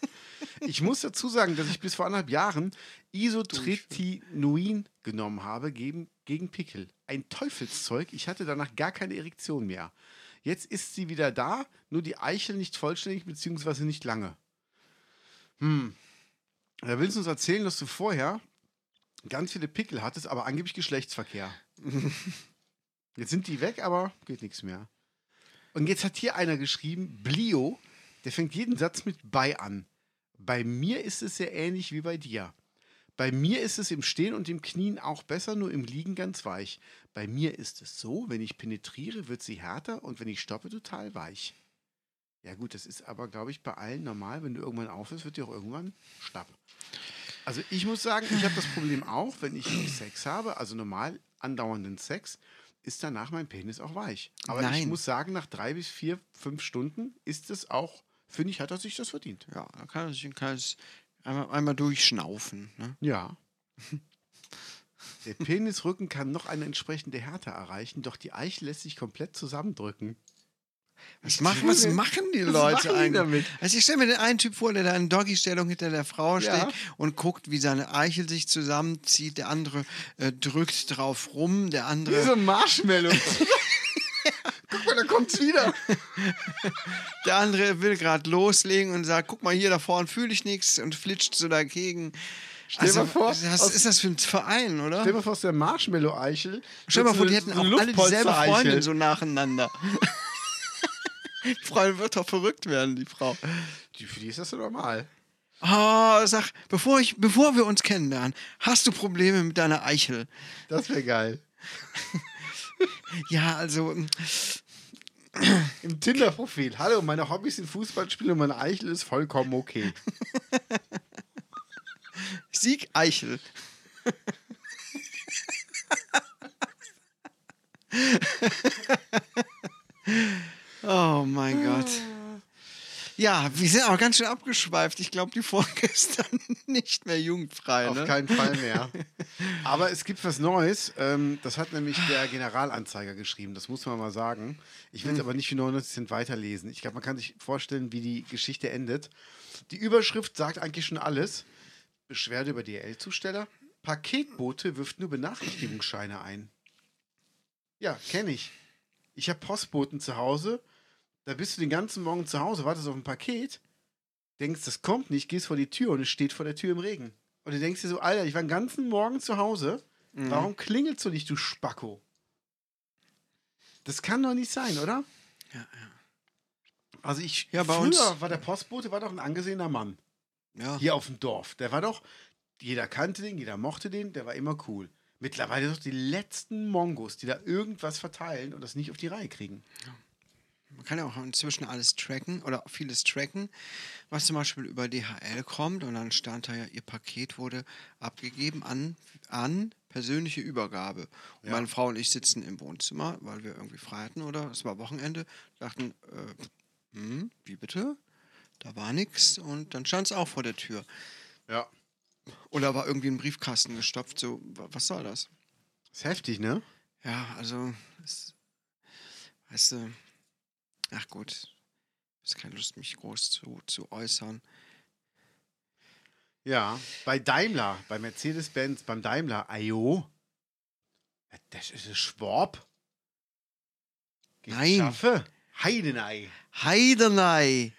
*laughs* ich muss dazu sagen, dass ich bis vor anderthalb Jahren Isotretinoin genommen habe gegen, gegen Pickel. Ein Teufelszeug. Ich hatte danach gar keine Erektion mehr. Jetzt ist sie wieder da, nur die Eichel nicht vollständig beziehungsweise nicht lange. Hm. Da willst du uns erzählen, dass du vorher ganz viele Pickel hattest, aber angeblich Geschlechtsverkehr. *laughs* Jetzt sind die weg, aber geht nichts mehr. Und jetzt hat hier einer geschrieben, Blio, der fängt jeden Satz mit bei an. Bei mir ist es sehr ähnlich wie bei dir. Bei mir ist es im Stehen und im Knien auch besser, nur im Liegen ganz weich. Bei mir ist es so, wenn ich penetriere, wird sie härter und wenn ich stoppe, total weich. Ja gut, das ist aber, glaube ich, bei allen normal. Wenn du irgendwann aufhörst, wird die auch irgendwann schlapp. Also ich muss sagen, ich habe das Problem auch, wenn ich Sex habe, also normal andauernden Sex, ist danach mein Penis auch weich. Aber ich Nein. muss sagen, nach drei bis vier, fünf Stunden ist es auch, finde ich, hat er sich das verdient. Ja, da kann er sich ein kleines, einmal, einmal durchschnaufen. Ne? Ja. Der Penisrücken kann noch eine entsprechende Härte erreichen, doch die Eichel lässt sich komplett zusammendrücken. Was, machen, was machen die Was Leute machen die eigentlich? damit? Also ich stelle mir den einen Typ vor, der da in Doggy-Stellung hinter der Frau Ja. steht und guckt, wie seine Eichel sich zusammenzieht. Der andere äh, drückt drauf rum, der andere... Wie so ein Marshmallow. *laughs* Guck mal, da kommt's wieder. *laughs* Der andere will gerade loslegen und sagt, guck mal hier, da vorne fühle ich nichts und flitscht so dagegen. Stell dir mal vor, was aus- ist das für ein Verein, oder? Stell dir mal vor, aus der Marshmallow-Eichel. Stell dir mal vor, die hätten auch alle dieselbe. Freundin so nacheinander. *laughs* die Freundin wird doch verrückt werden, die Frau. Die, für die ist das so normal. Oh, sag, bevor, ich, bevor wir uns kennenlernen, hast du Probleme mit deiner Eichel? Das wäre geil. *laughs* Ja, also, mm, *clears throat* Im Tinder-Profil. Hallo, meine Hobbys sind Fußballspielen und meine Eichel ist vollkommen okay. *laughs* Sieg Eichel. Oh mein Gott. Ja, wir sind aber ganz schön abgeschweift. Ich glaube, die Folge *laughs* ist dann nicht mehr jugendfrei. Auf Ne? keinen Fall mehr. *laughs* Aber es gibt was Neues. Ähm, das hat nämlich der Generalanzeiger geschrieben. Das muss man mal sagen. Ich will es aber nicht für 99 Cent weiterlesen. Ich glaube, man kann sich vorstellen, wie die Geschichte endet. Die Überschrift sagt eigentlich schon alles. Beschwerde über DL-Zusteller. Paketbote wirft nur Benachrichtigungsscheine ein. Ja, kenne ich. Ich habe Postboten zu Hause. Da bist du den ganzen Morgen zu Hause, wartest auf ein Paket, denkst, das kommt nicht, gehst vor die Tür und es steht vor der Tür im Regen. Und du denkst dir so, Alter, ich war den ganzen Morgen zu Hause. Mhm. Warum klingelst du nicht, du Spacko? Das kann doch nicht sein, oder? Ja, Also ich, Ja, bei früher uns- war der Postbote war doch ein angesehener Mann. ja. Hier auf dem Dorf. Der war doch, jeder kannte den, jeder mochte den, der war immer cool. Mittlerweile doch die letzten Mongos, die da irgendwas verteilen und das nicht auf die Reihe kriegen. Man kann ja auch inzwischen alles tracken oder vieles tracken, was zum Beispiel über DHL kommt und dann stand da ja, ihr Paket wurde abgegeben an, an persönliche Übergabe. Und Ja. meine Frau und ich sitzen im Wohnzimmer, weil wir irgendwie frei hatten oder es war Wochenende, dachten, äh, hm, wie bitte? Da war nichts und dann stand es auch vor der Tür. Ja. Oder war irgendwie ein Briefkasten gestopft, so, wa- was soll das? Ist heftig, ne? Ja, also, es, weißt du, ach gut, ich habe keine Lust, mich groß zu, zu äußern. Ja, bei Daimler, bei Mercedes-Benz, beim Daimler, ajo. Das ist ein Schwab. Nein. Schaffe. Heidenei. Heidenei.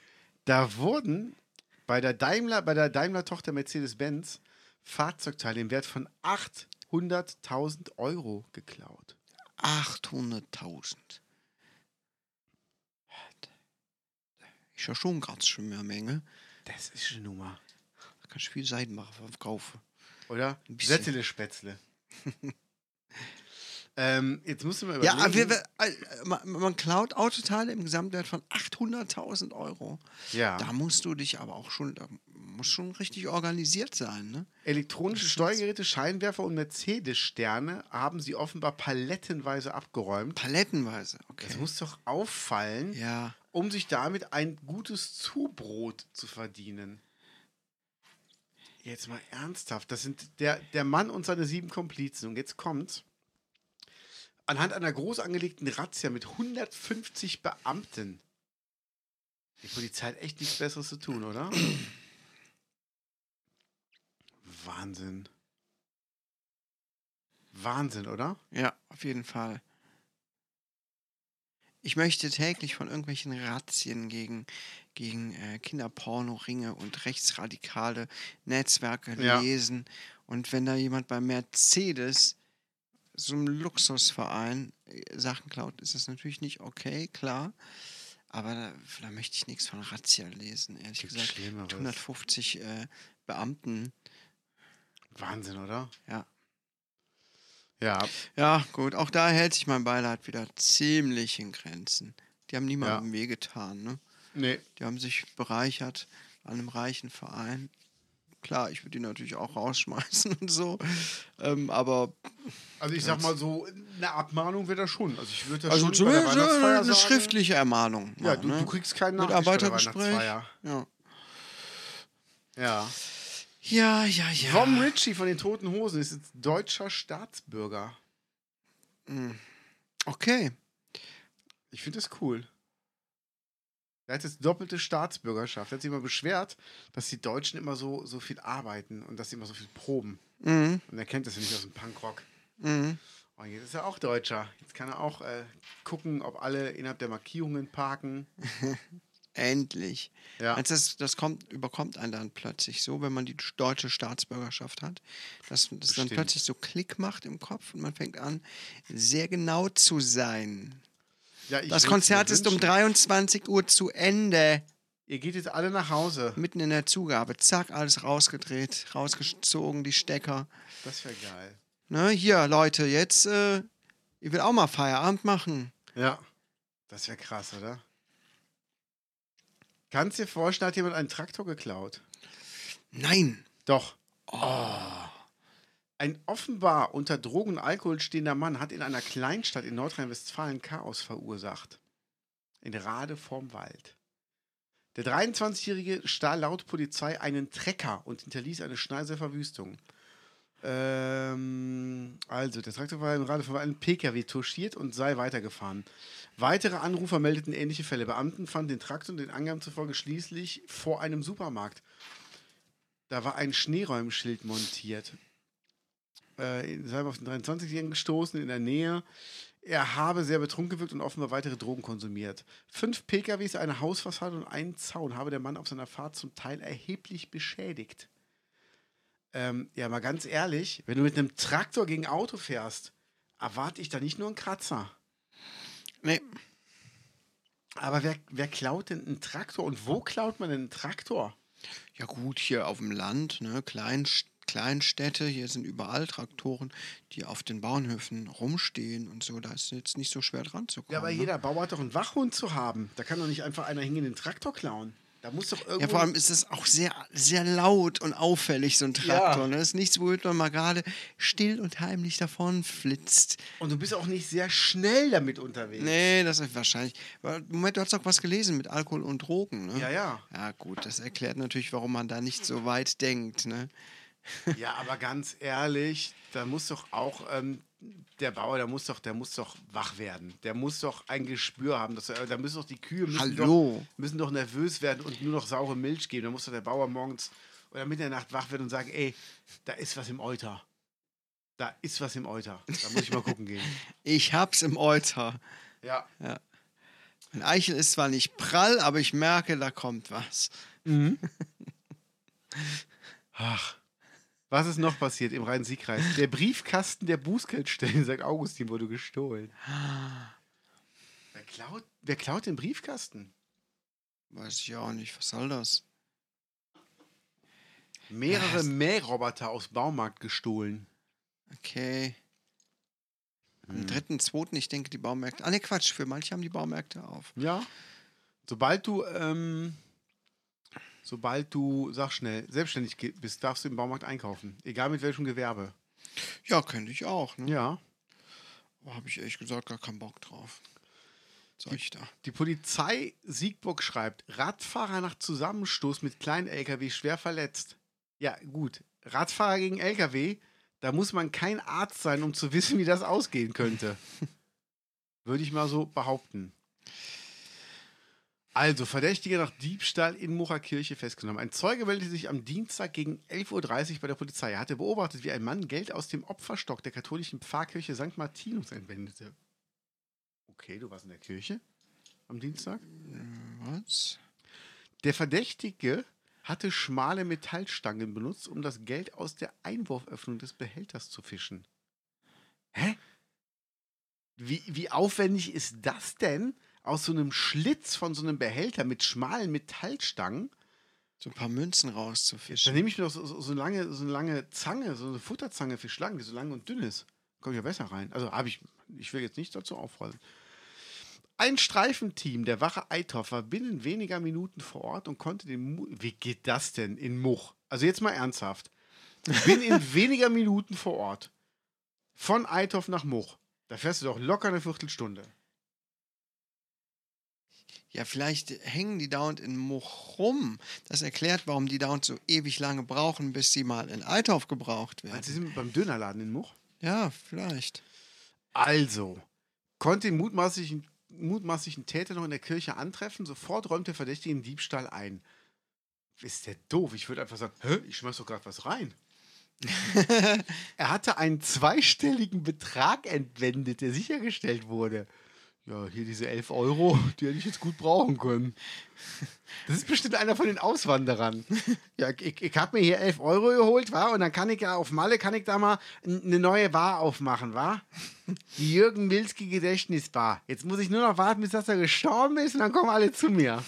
Da wurden bei der Daimler, bei der Daimler-Tochter Mercedes-Benz Fahrzeugteile im Wert von 800.000 Euro geklaut. 800.000. Ist ja schon ganz schön mehr Menge. Das ist eine Nummer. Da kannst du viel Seidenmacher kaufen. Oder? Sätzele Spätzle. *laughs* ähm, jetzt musst du mal Ja, überlegen. aber wir, wir, äh, man, man klaut Autoteile im Gesamtwert von 800.000 Euro. ja. Da musst du dich aber auch schon, da musst schon richtig organisiert sein, ne? Elektronische Steuergeräte, Scheinwerfer und Mercedes-Sterne haben sie offenbar palettenweise abgeräumt. Palettenweise, okay. Das muss doch auffallen, ja. um sich damit ein gutes Zubrot zu verdienen. Jetzt mal ernsthaft. Das sind der, der Mann und seine sieben Komplizen. Und jetzt kommt's. Anhand einer groß angelegten Razzia mit 150 Beamten. Die Polizei hat echt nichts Besseres zu tun, oder? Wahnsinn. Wahnsinn, oder? Ja, auf jeden Fall. Ich möchte täglich von irgendwelchen Razzien gegen, gegen äh, Kinderpornoringe und rechtsradikale Netzwerke Ja. lesen. Und wenn da jemand bei Mercedes, so einem Luxusverein, äh, Sachen klaut, ist das natürlich nicht okay, klar. Aber da, da möchte ich nichts von Razzia lesen, ehrlich Gibt's gesagt. Schlimmeres. Mit 150 äh, Beamten, Wahnsinn, oder? ja. Ja, Ja, gut, auch da hält sich mein Beileid wieder ziemlich in Grenzen. Die haben niemandem wehgetan, ne? nee. Die haben sich bereichert an einem reichen Verein. Klar, ich würde die natürlich auch rausschmeißen *laughs* und so. Ähm, aber Also ich sag mal so, eine Abmahnung wäre das schon. Also ich würde das also schon bei der zumindest eine, Weihnachtsfeier eine sagen. schriftliche Ermahnung. Ja, mal, du, ne? du kriegst keinen Mitarbeitergespräch. Ja. Ja. ja, ja, ja. Vom Ritchie von den Toten Hosen ist jetzt deutscher Staatsbürger. Okay. Ich finde das cool. Er hat jetzt doppelte Staatsbürgerschaft. Er hat sich immer beschwert, dass die Deutschen immer so, so viel arbeiten und dass sie immer so viel proben. Mhm. Und er kennt das ja nicht aus dem Punkrock. Mhm. Und jetzt ist er auch Deutscher. Jetzt kann er auch äh, gucken, ob alle innerhalb der Markierungen parken. *laughs* Endlich. Ja. Also das, das kommt, überkommt einen dann plötzlich so, wenn man die deutsche Staatsbürgerschaft hat, dass das dann plötzlich so Klick macht im Kopf und man fängt an, sehr genau zu sein. Ja, Das Konzert ist um wünschen. 23 Uhr zu Ende. Ihr geht jetzt alle nach Hause. Mitten in der Zugabe. Zack, alles rausgedreht, rausgezogen, die Stecker. Das wäre geil. Ne, hier, Leute, jetzt, äh, ich will auch mal Feierabend machen. Ja. Das wäre krass, oder? Kannst dir vorstellen, hat jemand einen Traktor geklaut? Nein. Doch. Ein offenbar unter Drogen und Alkohol stehender Mann hat in einer Kleinstadt in Nordrhein-Westfalen Chaos verursacht. In Rade vorm Wald. Der 23-Jährige stahl laut Polizei einen Trecker und hinterließ eine Schneise Verwüstung. Ähm, also, der Traktor war im Rade von einem PKW touchiert und sei weitergefahren. Weitere Anrufer meldeten ähnliche Fälle. Beamten fanden den Traktor den Angaben zufolge schließlich vor einem Supermarkt. Da war ein Schneeräumschild montiert. Äh, sei auf den 23-Jährigen gestoßen in der Nähe. Er habe sehr betrunken gewirkt und offenbar weitere Drogen konsumiert. Fünf PKWs, eine Hausfassade und einen Zaun habe der Mann auf seiner Fahrt zum Teil erheblich beschädigt. Ähm, ja, mal ganz ehrlich, wenn du mit einem Traktor gegen Auto fährst, erwarte ich da nicht nur einen Kratzer. Nee. Aber wer, wer klaut denn einen Traktor und wo klaut man denn einen Traktor? Ja gut, hier auf dem Land, ne, Klein, Kleinstädte, hier sind überall Traktoren, die auf den Bauernhöfen rumstehen und so. Da ist jetzt nicht so schwer dran zu kommen. Ja, aber ne? jeder Bauer hat doch einen Wachhund zu haben. Da kann doch nicht einfach einer hingehen, den Traktor klauen. Da muss doch irgendwo. Ja, vor allem ist es auch sehr, sehr laut und auffällig, so ein Traktor. Ja. Ne? Das ist nichts, womit man mal gerade still und heimlich davon flitzt. und du bist auch nicht sehr schnell damit unterwegs. Nee, das ist wahrscheinlich. Moment, du hast doch was gelesen mit Alkohol und Drogen, ne? Ja, ja. Ja, gut, das erklärt natürlich, warum man da nicht so weit denkt, ne? Ja, aber ganz ehrlich, da muss doch auch ähm, der Bauer, der muss doch, der muss doch wach werden. Der muss doch ein Gespür haben. Dass er, da müssen doch die Kühe müssen Hallo. Doch, müssen doch nervös werden und nur noch saure Milch geben. Da muss doch der Bauer morgens oder mitten in der Nacht wach wird und sagt, ey, da ist was im Euter. Da ist was im Euter. Da muss ich mal gucken gehen. *laughs* Ich hab's im Euter. Ja. Mein Eichel ist zwar nicht prall, aber ich merke, da kommt was. *laughs* Ach. Was ist noch passiert im Rhein-Sieg-Kreis? Der Briefkasten der Bußgeldstellen, *laughs* sagt Augustin, wurde gestohlen. Wer klaut, wer klaut den Briefkasten? Weiß ich auch nicht. Was soll das? Mehrere Was? Mähroboter aus Baumarkt gestohlen. Okay. Hm. Am dritten, zweiten, ich denke, die Baumärkte. Ah, ne, Quatsch. Für manche haben die Baumärkte auf. Ja. Sobald du, ähm, sobald du, sag schnell, selbstständig bist, darfst du im Baumarkt einkaufen. Egal mit welchem Gewerbe. Ja, könnte ich auch. Ne? Ja. Aber habe ich ehrlich gesagt gar keinen Bock drauf. Soll ich da? Die Polizei Siegburg schreibt, Radfahrer nach Zusammenstoß mit kleinen LKW schwer verletzt. Ja, gut. Radfahrer gegen LKW, da muss man kein Arzt sein, um zu wissen, wie das ausgehen könnte. *laughs* Würde ich mal so behaupten. Also, Verdächtige nach Diebstahl in Mucher Kirche festgenommen. Ein Zeuge meldete sich am Dienstag gegen 11.30 Uhr bei der Polizei. Er hatte beobachtet, wie ein Mann Geld aus dem Opferstock der katholischen Pfarrkirche St. Martinus entwendete. Okay, du warst in der Kirche am Dienstag? Was? Der Verdächtige hatte schmale Metallstangen benutzt, um das Geld aus der Einwurföffnung des Behälters zu fischen. Hä? Wie, wie aufwendig ist das denn, aus so einem Schlitz von so einem Behälter mit schmalen Metallstangen? So ein paar Münzen Dann rauszufischen. nehme ich mir doch so, so, so, lange, so eine lange Zange, so eine Futterzange für Schlangen, die so lang und dünn ist. Komme ich ja besser rein. Also habe ich, ich will jetzt nicht dazu auffallen. Ein Streifenteam der Wache Eithoff war binnen weniger Minuten vor Ort und konnte den Mu Wie geht das denn in Much? Also jetzt mal ernsthaft. Bin in *laughs* weniger Minuten vor Ort. Von Eithoff nach Much. Da fährst du doch locker eine Viertelstunde. Ja, vielleicht hängen die dauernd in Moch rum. Das erklärt, warum die dauernd so ewig lange brauchen, bis sie mal in Althoff gebraucht Also werden. sie sind beim Dönerladen in Much. Ja, vielleicht. Also, konnte den mutmaßlichen, mutmaßlichen Täter noch in der Kirche antreffen, sofort räumt der Verdächtige den Diebstahl ein. Ist der doof? Ich würde einfach sagen, hä, ich schmeiß doch gerade was rein. *laughs* er hatte einen zweistelligen Betrag entwendet, der sichergestellt wurde. Ja, hier diese 11 Euro, die hätte ich jetzt gut brauchen können. Das ist bestimmt einer von den Auswanderern. Ja, ich, ich habe mir hier 11 Euro geholt, war und dann kann ich ja auf Malle, kann ich da mal eine neue Bar aufmachen, war? Die Jürgen Milski Gedächtnisbar. Jetzt muss ich nur noch warten, bis das er gestorben ist und dann kommen alle zu mir.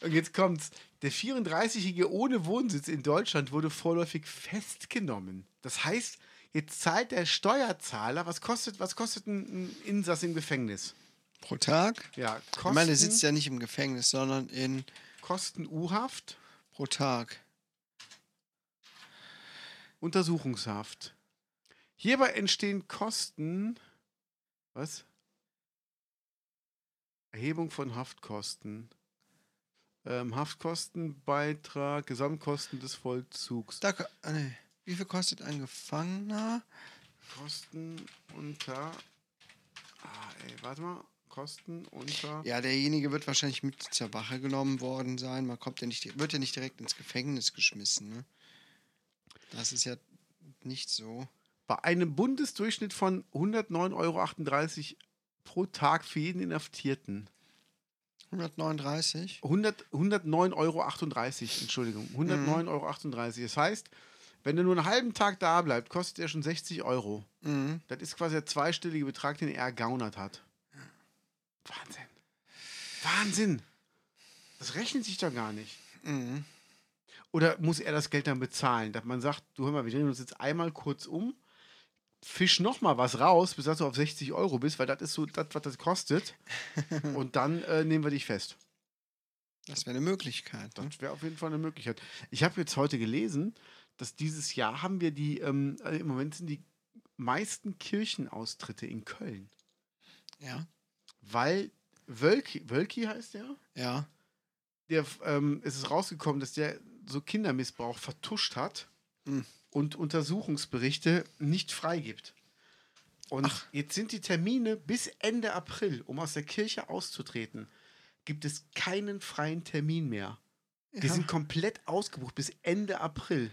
Und jetzt kommt's. Der 34-Jährige ohne Wohnsitz in Deutschland wurde vorläufig festgenommen. Das heißt, jetzt zahlt der Steuerzahler, was kostet, was kostet ein, ein Insass im Gefängnis? Pro Tag? Ja, Ich Kosten, meine, der sitzt ja nicht im Gefängnis, sondern in Kosten U-Haft, pro Tag. Untersuchungshaft. Hierbei entstehen Kosten. Was? Erhebung von Haftkosten. Ähm, Haftkostenbeitrag, Gesamtkosten des Vollzugs. Da, ah, nee. Wie viel kostet ein Gefangener? Kosten unter. Ah, ey, warte mal. Kosten unter. Ja, derjenige wird wahrscheinlich mit zur Wache genommen worden sein. Man kommt ja nicht, wird ja nicht direkt ins Gefängnis geschmissen. Ne? Das ist ja nicht so. Bei einem Bundesdurchschnitt von 109,38 Euro pro Tag für jeden Inhaftierten. 139? 100 109,38 Euro, Entschuldigung. 109,38 Euro. Das heißt, wenn er nur einen halben Tag da bleibt, kostet er schon 60 Euro. Mhm. Das ist quasi der zweistellige Betrag, den er ergaunert hat. Wahnsinn. Wahnsinn. Das rechnet sich doch gar nicht. Mhm. Oder muss er das Geld dann bezahlen? Dass man sagt, du hör mal, wir drehen uns jetzt einmal kurz um, fisch noch mal was raus, bis du auf 60 Euro bist, weil das ist so das, was das kostet. *laughs* Und dann äh, nehmen wir dich fest. Das wäre eine Möglichkeit. Ne? Das wäre auf jeden Fall eine Möglichkeit. Ich habe jetzt heute gelesen, dass dieses Jahr haben wir die, ähm, äh, im Moment sind die meisten Kirchenaustritte in Köln. Ja. Weil Wölki, Wölki heißt der? Ja. der ähm, es ist rausgekommen, dass der so Kindermissbrauch vertuscht hat Hm. und Untersuchungsberichte nicht freigibt. Und jetzt sind die Termine bis Ende April, um aus der Kirche auszutreten, gibt es keinen freien Termin mehr. Die Ja. sind komplett ausgebucht bis Ende April.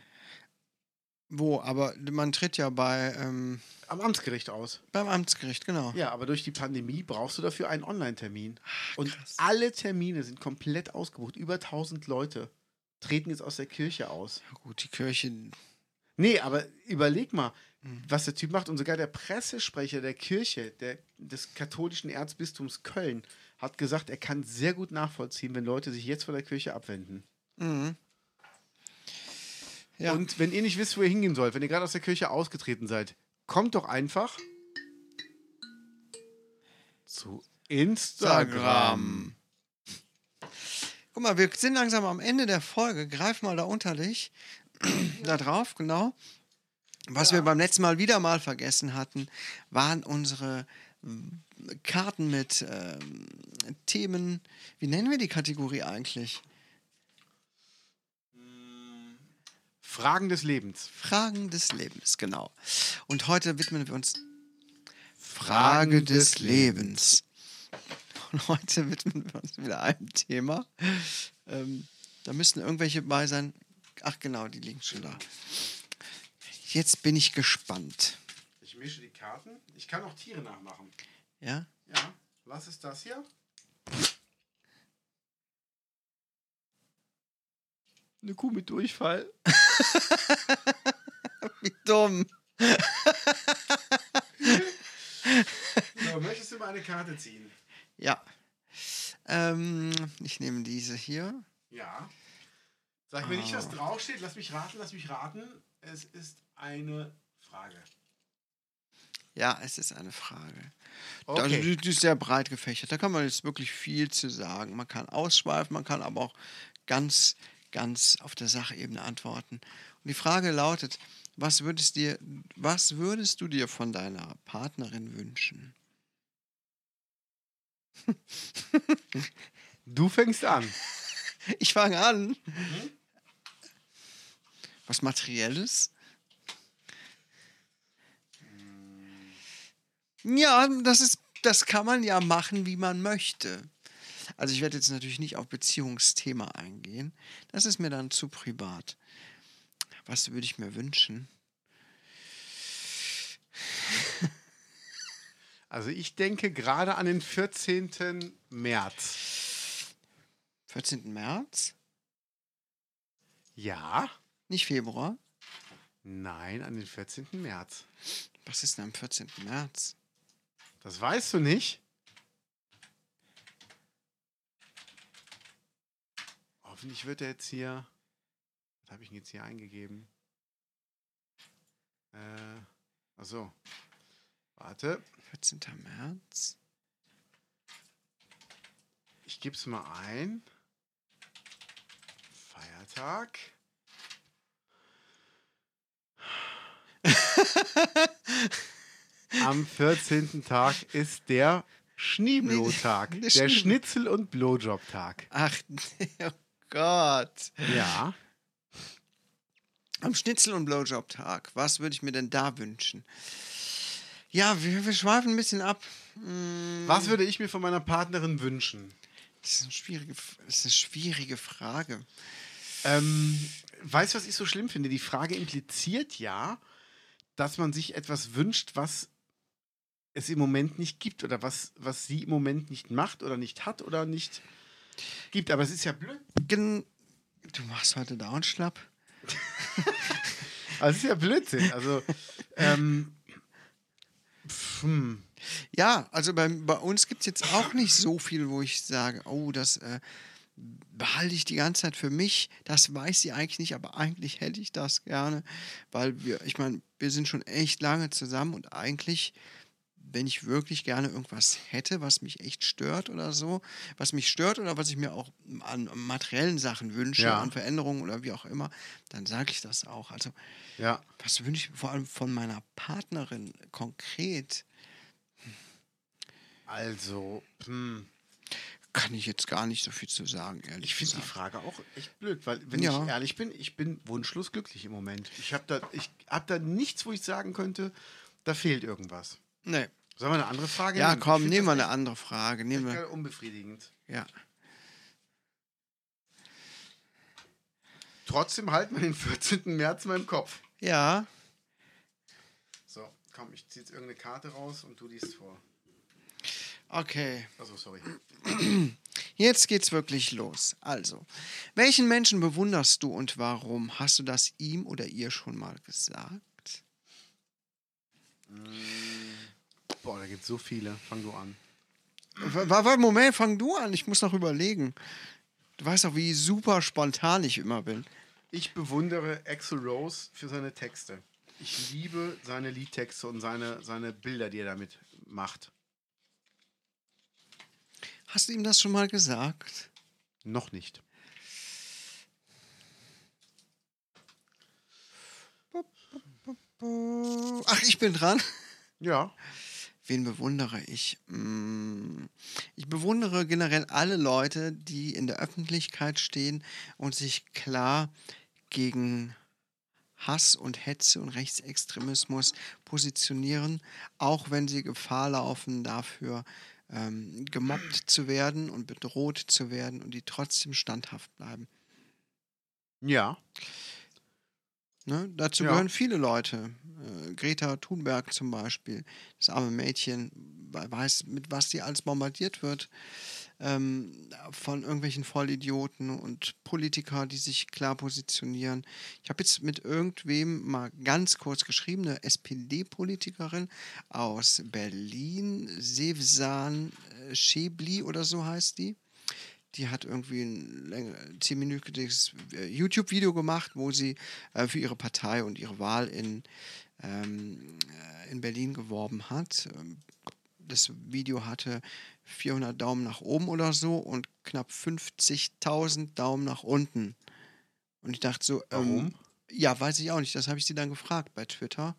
Wo? Aber man tritt ja bei ähm, Am Amtsgericht aus. beim Amtsgericht, genau. Ja, aber durch die Pandemie brauchst du dafür einen Online-Termin. Und alle Termine sind komplett ausgebucht. Über 1000 Leute treten jetzt aus der Kirche aus. Ja, gut, die Kirche. Nee, aber überleg mal, Mhm. was der Typ macht. Und sogar der Pressesprecher der Kirche, der, des katholischen Erzbistums Köln, hat gesagt, er kann sehr gut nachvollziehen, wenn Leute sich jetzt von der Kirche abwenden. Mhm. Ja. Und wenn ihr nicht wisst, wo ihr hingehen sollt, wenn ihr gerade aus der Kirche ausgetreten seid, kommt doch einfach zu Instagram. Guck mal, wir sind langsam am Ende der Folge. Greif mal da unter dich. da drauf, genau. Was wir beim letzten Mal wieder mal vergessen hatten, waren unsere mm, Karten mit ähm, Themen. Wie nennen wir die Kategorie eigentlich? Fragen des Lebens. Fragen des Lebens, genau. Und heute widmen wir uns Frage des Lebens. Und heute widmen wir uns wieder einem Thema. Ähm, da müssten irgendwelche bei sein. Ach genau, die liegen schon da. Jetzt bin ich gespannt. Ich mische die Karten. Ich kann auch Tiere nachmachen. Ja? Ja, was ist das hier? Eine Kuh mit Durchfall. *laughs* Wie dumm. So, möchtest du mal eine Karte ziehen? Ja. Ähm, ich nehme diese hier. Ja. Sag mir nicht, was Ah. draufsteht. Lass mich raten, lass mich raten. Es ist eine Frage. Ja, es ist eine Frage. Okay. Also die, die ist sehr breit gefächert. Da kann man jetzt wirklich viel zu sagen. Man kann ausschweifen, man kann aber auch ganz, ganz auf der Sachebene antworten. Und die Frage lautet: Was würdest, dir, was würdest du dir von deiner Partnerin wünschen? Du fängst an. *laughs* Ich fange an. Was Materielles? Ja, das ist, das kann man ja machen, wie man möchte. Also ich werde jetzt natürlich nicht auf Beziehungsthema eingehen. Das ist mir dann zu privat. Was würde ich mir wünschen? Also ich denke gerade an den 14. März. 14. März? Ja? Nicht Februar? Nein, an den 14. März. Was ist denn am 14. März? Das weißt du nicht? Hoffentlich wird er jetzt hier. Was habe ich denn jetzt hier eingegeben? Äh, achso. Warte, 14. März? ich gebe es mal ein. Feiertag. *laughs* Am 14. Tag ist der Schneeblo-Tag. der Der Schnitzel- und Blowjob-Tag. Ach, oh Gott. Ja. Am Schnitzel- und Blowjob-Tag. Was würde ich mir denn da wünschen? Ja, wir, wir schweifen ein bisschen ab. Hm, Was würde ich mir von meiner Partnerin wünschen? Das ist eine schwierige, das ist eine schwierige Frage. Ähm, weißt du, was ich so schlimm finde? Die Frage impliziert ja, dass man sich etwas wünscht, was es im Moment nicht gibt oder was, was sie im Moment nicht macht oder nicht hat oder nicht gibt. Aber es ist ja blöd. Gen du machst heute dauernd schlapp. *laughs* Also es ist ja Blödsinn. Also, ähm, hm. Ja, also bei, bei uns gibt es jetzt auch nicht so viel, wo ich sage, oh, das äh, behalte ich die ganze Zeit für mich. Das weiß sie eigentlich nicht, aber eigentlich hätte ich das gerne. Weil wir, ich meine, wir sind schon echt lange zusammen und eigentlich, wenn ich wirklich gerne irgendwas hätte, was mich echt stört oder so, was mich stört oder was ich mir auch an materiellen Sachen wünsche, Ja. an Veränderungen oder wie auch immer, dann sage ich das auch. Also ja. was wünsche ich mir vor allem von meiner Partnerin konkret? Also, hm. Kann ich jetzt gar nicht so viel zu sagen, ehrlich Ich finde die. Frage auch echt blöd, weil, wenn Ja. ich ehrlich bin, ich bin wunschlos glücklich im Moment. Ich habe da, ich hab da nichts, wo ich sagen könnte, da fehlt irgendwas. Nee. Sollen wir eine andere Frage Ja, nehmen? komm, nehmen wir eine andere Frage. Nehmen wir, unbefriedigend. ja. Trotzdem halten wir den *laughs* 14. März mal im Kopf. Ja, So, komm, ich ziehe jetzt irgendeine Karte raus und du liest vor. okay. Achso, sorry. Jetzt geht's wirklich los. Also, welchen Menschen bewunderst du und warum? Hast du das ihm oder ihr schon mal gesagt? Boah, da gibt so viele. Fang du an. Warte, Moment, fang du an. Ich muss noch überlegen. Du weißt doch, wie super spontan ich immer bin. Ich bewundere Axel Rose für seine Texte. Ich liebe seine Liedtexte und seine, seine Bilder, die er damit macht. Hast du ihm das schon mal gesagt? Noch nicht. Ach, ich bin dran. Ja. Wen bewundere ich? Mm, Ich bewundere generell alle Leute, die in der Öffentlichkeit stehen und sich klar gegen Hass und Hetze und Rechtsextremismus positionieren, auch wenn sie Gefahr laufen, dafür ähm, gemobbt zu werden und bedroht zu werden und die trotzdem standhaft bleiben. Ja. Ne? Dazu Ja. gehören viele Leute. Äh, Greta Thunberg zum Beispiel, das arme Mädchen, we- weiß, mit was sie alles bombardiert wird. Ähm, von irgendwelchen Vollidioten und Politiker, die sich klar positionieren. Ich habe jetzt mit irgendwem mal ganz kurz geschrieben, eine SPD-Politikerin aus Berlin, Sevsan äh, Schäbli oder so heißt die die hat irgendwie ein zehnminütiges äh, YouTube-Video gemacht, wo sie äh, für ihre Partei und ihre Wahl in, ähm, äh, in Berlin geworben hat. Ähm, Das Video hatte 400 Daumen nach oben oder so und knapp 50.000 Daumen nach unten. Und ich dachte so, Warum? Ja, weiß ich auch nicht. Das habe ich sie dann gefragt bei Twitter.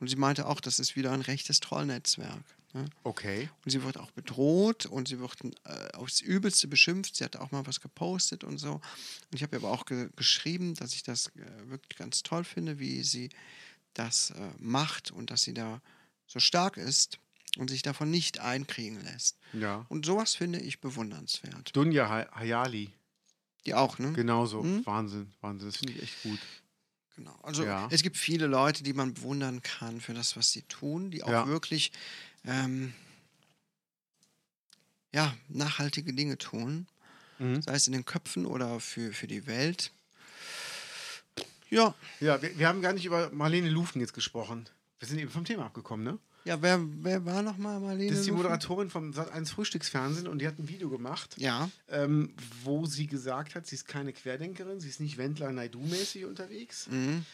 Und sie meinte auch, das ist wieder ein rechtes Trollnetzwerk. Ne? Okay. Und sie wird auch bedroht und sie wird äh, aufs Übelste beschimpft. Sie hat auch mal was gepostet und so. Und ich habe ihr aber auch ge geschrieben, dass ich das äh, wirklich ganz toll finde, wie sie das äh, macht und dass sie da so stark ist und sich davon nicht einkriegen lässt. Ja. Und sowas finde ich bewundernswert. Dunja Hay- Hayali. Die auch, ne? Genauso. Hm? Wahnsinn. Wahnsinn. Das finde ich echt gut. Genau. Also Ja. es gibt viele Leute, die man bewundern kann für das, was sie tun, die auch Ja. wirklich ähm, ja, nachhaltige Dinge tun. Mhm. sei es in den Köpfen oder für, für die Welt. Ja, Ja, wir, wir haben gar nicht über Marlene Lufen jetzt gesprochen. Wir sind eben vom Thema abgekommen, ne? Ja wer, wer war nochmal Marlene? Das ist die? Moderatorin vom Sat1 Frühstücksfernsehen und die hat ein Video gemacht, Ja, ähm, wo sie gesagt hat, sie ist keine Querdenkerin, sie ist nicht Wendler-Naidu-mäßig unterwegs. mhm.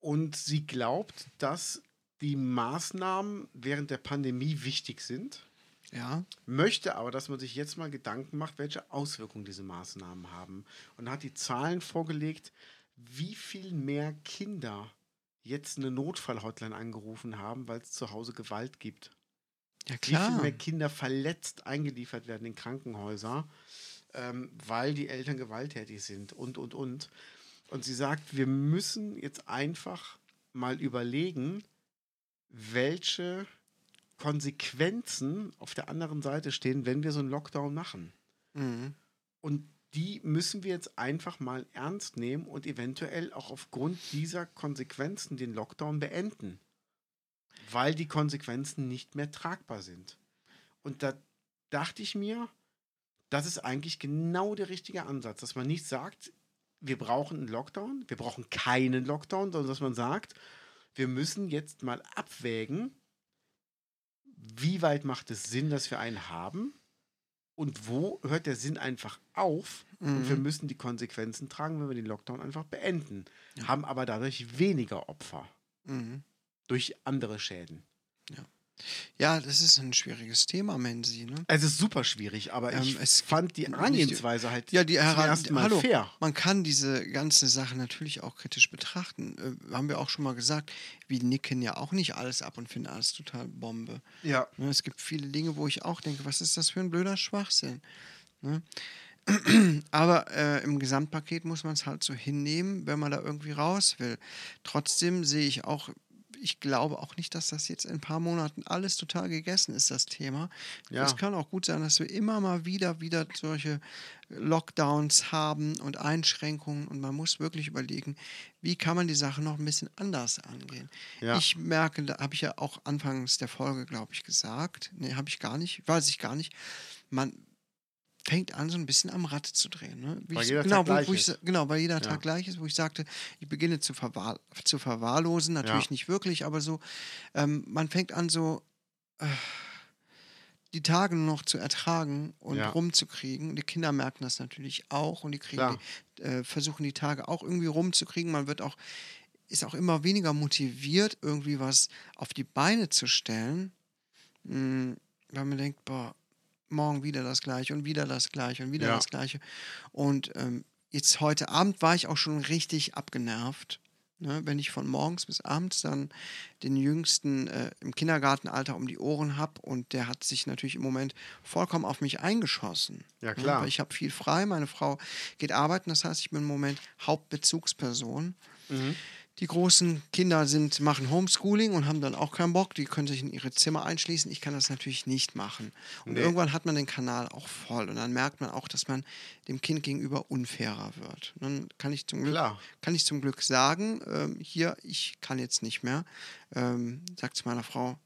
Und sie glaubt, dass die Maßnahmen während der Pandemie wichtig sind, ja, möchte aber, dass man sich jetzt mal Gedanken macht, welche Auswirkungen diese Maßnahmen haben. Und hat die Zahlen vorgelegt, wie viel mehr Kinder jetzt eine Notfallhotline angerufen haben, weil es zu Hause Gewalt gibt. ja Wie viel klar. mehr Kinder verletzt eingeliefert werden in Krankenhäuser, ähm, weil die Eltern gewalttätig sind und, und, und. Und sie sagt, wir müssen jetzt einfach mal überlegen, welche Konsequenzen auf der anderen Seite stehen, wenn wir so einen Lockdown machen. Mhm. Und die müssen wir jetzt einfach mal ernst nehmen und eventuell auch aufgrund dieser Konsequenzen den Lockdown beenden. Weil die Konsequenzen nicht mehr tragbar sind. Und da dachte ich mir, das ist eigentlich genau der richtige Ansatz, dass man nicht sagt, wir brauchen einen Lockdown, wir brauchen keinen Lockdown, sondern dass man sagt, wir müssen jetzt mal abwägen, wie weit macht es Sinn, dass wir einen haben und wo hört der Sinn einfach auf und wir Mhm. müssen die Konsequenzen tragen, wenn wir den Lockdown einfach beenden. Ja. Haben aber dadurch weniger Opfer Mhm. durch andere Schäden. Ja, das ist ein schwieriges Thema, Menzi. Ne? Es ist super schwierig, aber Ähm, ich es fand die Herangehensweise halt Ja, die zum Heran- ersten Mal Hallo. fair. Man kann diese ganze Sache natürlich auch kritisch betrachten. Äh, haben wir auch schon mal gesagt. Wir nicken ja auch nicht alles ab und finden alles total Bombe. Ja. Ne, es gibt viele Dinge, wo ich auch denke, was ist das für ein blöder Schwachsinn? Ne? *clears throat* Aber äh, im Gesamtpaket muss man es halt so hinnehmen, wenn man da irgendwie raus will. Trotzdem sehe ich auch ich glaube auch nicht, dass das jetzt in ein paar Monaten alles total gegessen ist, das Thema. Ja. Es kann auch gut sein, dass wir immer mal wieder, wieder solche Lockdowns haben und Einschränkungen und man muss wirklich überlegen, wie kann man die Sache noch ein bisschen anders angehen. Ja. Ich merke, da habe ich ja auch anfangs der Folge, glaube ich, gesagt, nee, habe ich gar nicht, weiß ich gar nicht, man fängt an, so ein bisschen am Rad zu drehen. Ne? Wie Weil jeder genau, Tag wo, gleich wo ich, ist. genau, weil jeder Ja. Tag gleich ist, wo ich sagte, ich beginne zu, verwahr zu verwahrlosen, natürlich Ja. nicht wirklich, aber so, ähm, man fängt an, so äh, die Tage nur noch zu ertragen und Ja. rumzukriegen. Die Kinder merken das natürlich auch und die kriegen die, äh, versuchen die Tage auch irgendwie rumzukriegen. Man wird auch, ist auch immer weniger motiviert, irgendwie was auf die Beine zu stellen, mh, weil man denkt, boah, morgen wieder das gleiche und wieder das gleiche und wieder Ja. das gleiche. Und ähm, jetzt heute Abend war ich auch schon richtig abgenervt. Ne? Wenn ich von morgens bis abends dann den Jüngsten äh, im Kindergartenalter um die Ohren habe und der hat sich natürlich im Moment vollkommen auf mich eingeschossen. Ja, Ne? klar. Weil ich habe viel frei, meine Frau geht arbeiten, das heißt, ich bin im Moment Hauptbezugsperson. Mhm. Die großen Kinder sind, machen Homeschooling und haben dann auch keinen Bock. Die können sich in ihre Zimmer einschließen. Ich kann das natürlich nicht machen. Und Nee. irgendwann hat man den Kanal auch voll. Und dann merkt man auch, dass man dem Kind gegenüber unfairer wird. Und dann kann ich zum Glück, Klar. kann ich zum Glück sagen, ähm, hier, ich kann jetzt nicht mehr. Ähm, sagt zu meiner Frau,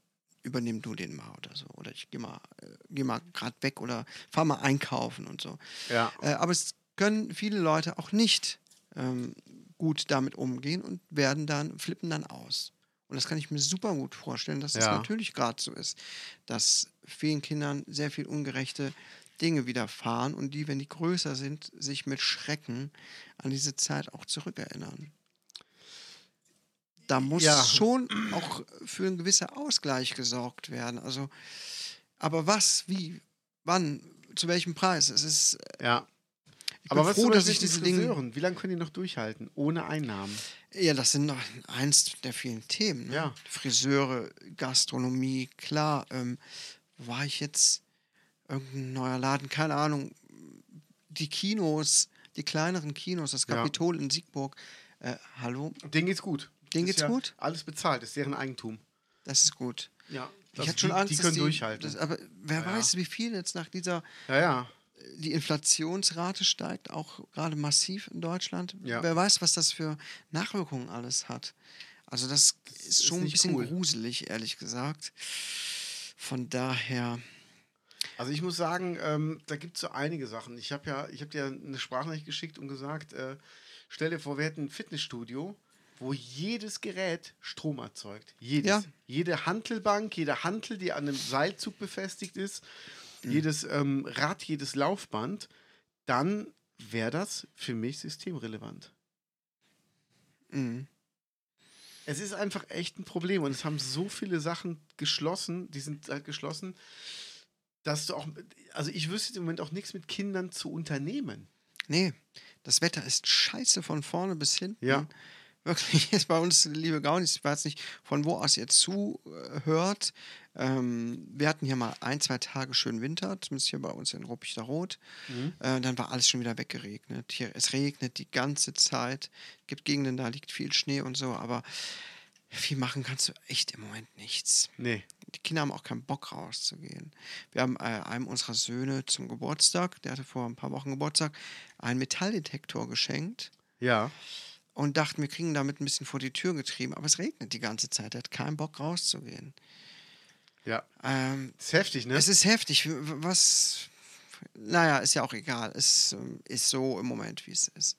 übernimm du den mal oder so. Oder ich gehe mal, äh, geh mal gerade weg oder fahr mal einkaufen und so. Ja. Äh, aber es können viele Leute auch nicht ähm, gut damit umgehen und werden dann, flippen dann aus. Und das kann ich mir super gut vorstellen, dass es Ja. natürlich gerade so ist, dass vielen Kindern sehr viel ungerechte Dinge widerfahren und die, wenn die größer sind, sich mit Schrecken an diese Zeit auch zurückerinnern. Da muss Ja. schon auch für einen gewissen Ausgleich gesorgt werden. Also, aber was, wie, wann, zu welchem Preis? Es ist, Ja. Ich Aber bin froh, dass ich diese Dinge. Friseuren? Wie lange können die noch durchhalten? Ohne Einnahmen. Ja, das sind noch eins der vielen Themen. Ne? Ja. Friseure, Gastronomie, klar. Ähm, wo war ich jetzt? Irgendein neuer Laden, keine Ahnung. Die Kinos, die kleineren Kinos, das Ja. Kapitol in Siegburg. Äh, hallo, Denen geht's gut. Denen geht's ja gut? Alles bezahlt, ist deren Eigentum. das ist gut. Ja. Ich hatte schon die, Angst, Die dass können die, durchhalten. Das, aber wer Ja, ja. weiß, wie viel jetzt nach dieser ja, ja. Die Inflationsrate steigt auch gerade massiv in Deutschland. Ja. Wer weiß, was das für Nachwirkungen alles hat. Also das, ist ist schon ein nicht bisschen cool. gruselig, ehrlich gesagt. Von daher, Also ich muss sagen, ähm, da gibt es so einige Sachen. Ich habe ja, ich habe dir eine Sprachnachricht geschickt und gesagt, äh, stell dir vor, wir hätten ein Fitnessstudio, wo jedes Gerät Strom erzeugt. Jedes. Ja. Jede Hantelbank, jede Hantel, die an einem Seilzug befestigt ist, Mhm. jedes ähm, Rad, jedes Laufband, dann wäre das für mich systemrelevant. mh, Es ist einfach echt ein Problem und es haben so viele Sachen geschlossen, die sind halt geschlossen, dass du auch, also ich wüsste im Moment auch nichts mit Kindern zu unternehmen. nee, das Wetter ist scheiße von vorne bis hinten. Ja. Wirklich, *laughs* ist bei uns, liebe Gaunis, ich weiß nicht, von wo aus ihr zuhört. Ähm, wir hatten hier mal ein, zwei Tage schön Winter, zumindest hier bei uns in Ruppichteroth. Mhm. Äh, dann war alles schon wieder weggeregnet. Hier, es regnet die ganze Zeit. Es gibt Gegenden, da liegt viel Schnee und so, aber viel machen kannst du echt im Moment nichts. Nee. Die Kinder haben auch keinen Bock rauszugehen. Wir haben äh, einem unserer Söhne zum Geburtstag, der hatte vor ein paar Wochen Geburtstag, einen Metalldetektor geschenkt Ja. und dachten, wir kriegen damit ein bisschen vor die Tür getrieben. Aber es regnet die ganze Zeit. Er hat keinen Bock rauszugehen. Ja. Ähm, ist heftig, ne? es ist heftig. Was. Naja, ist ja auch egal. Es ähm, ist so im Moment, wie es ist.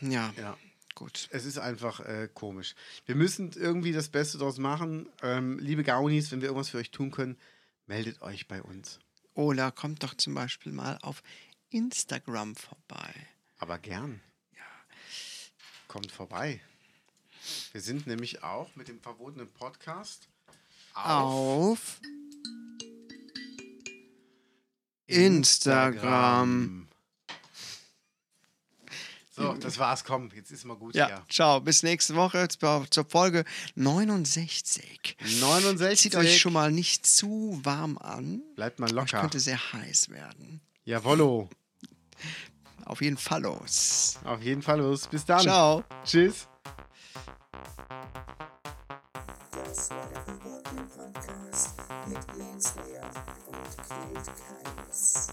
Ja, ja. gut. Es ist einfach äh, komisch. Wir müssen irgendwie das Beste daraus machen. Ähm, liebe Gaunis, wenn wir irgendwas für euch tun können, meldet euch bei uns. Ola, kommt doch zum Beispiel mal auf Instagram vorbei. Aber gern. Ja. Kommt vorbei. Wir sind nämlich auch mit dem verbotenen Podcast Auf Instagram. So, das war's. Komm, jetzt ist mal gut Ja, hier. ciao. Bis nächste Woche zur zur Folge 69. 69. Zieht euch schon mal nicht zu warm an. Bleibt mal Es locker. könnte sehr heiß werden. Jawollo. Auf jeden Fall los. Auf jeden Fall los. Bis dann. Ciao. Tschüss. podcast mit Jens Leer und cute cats.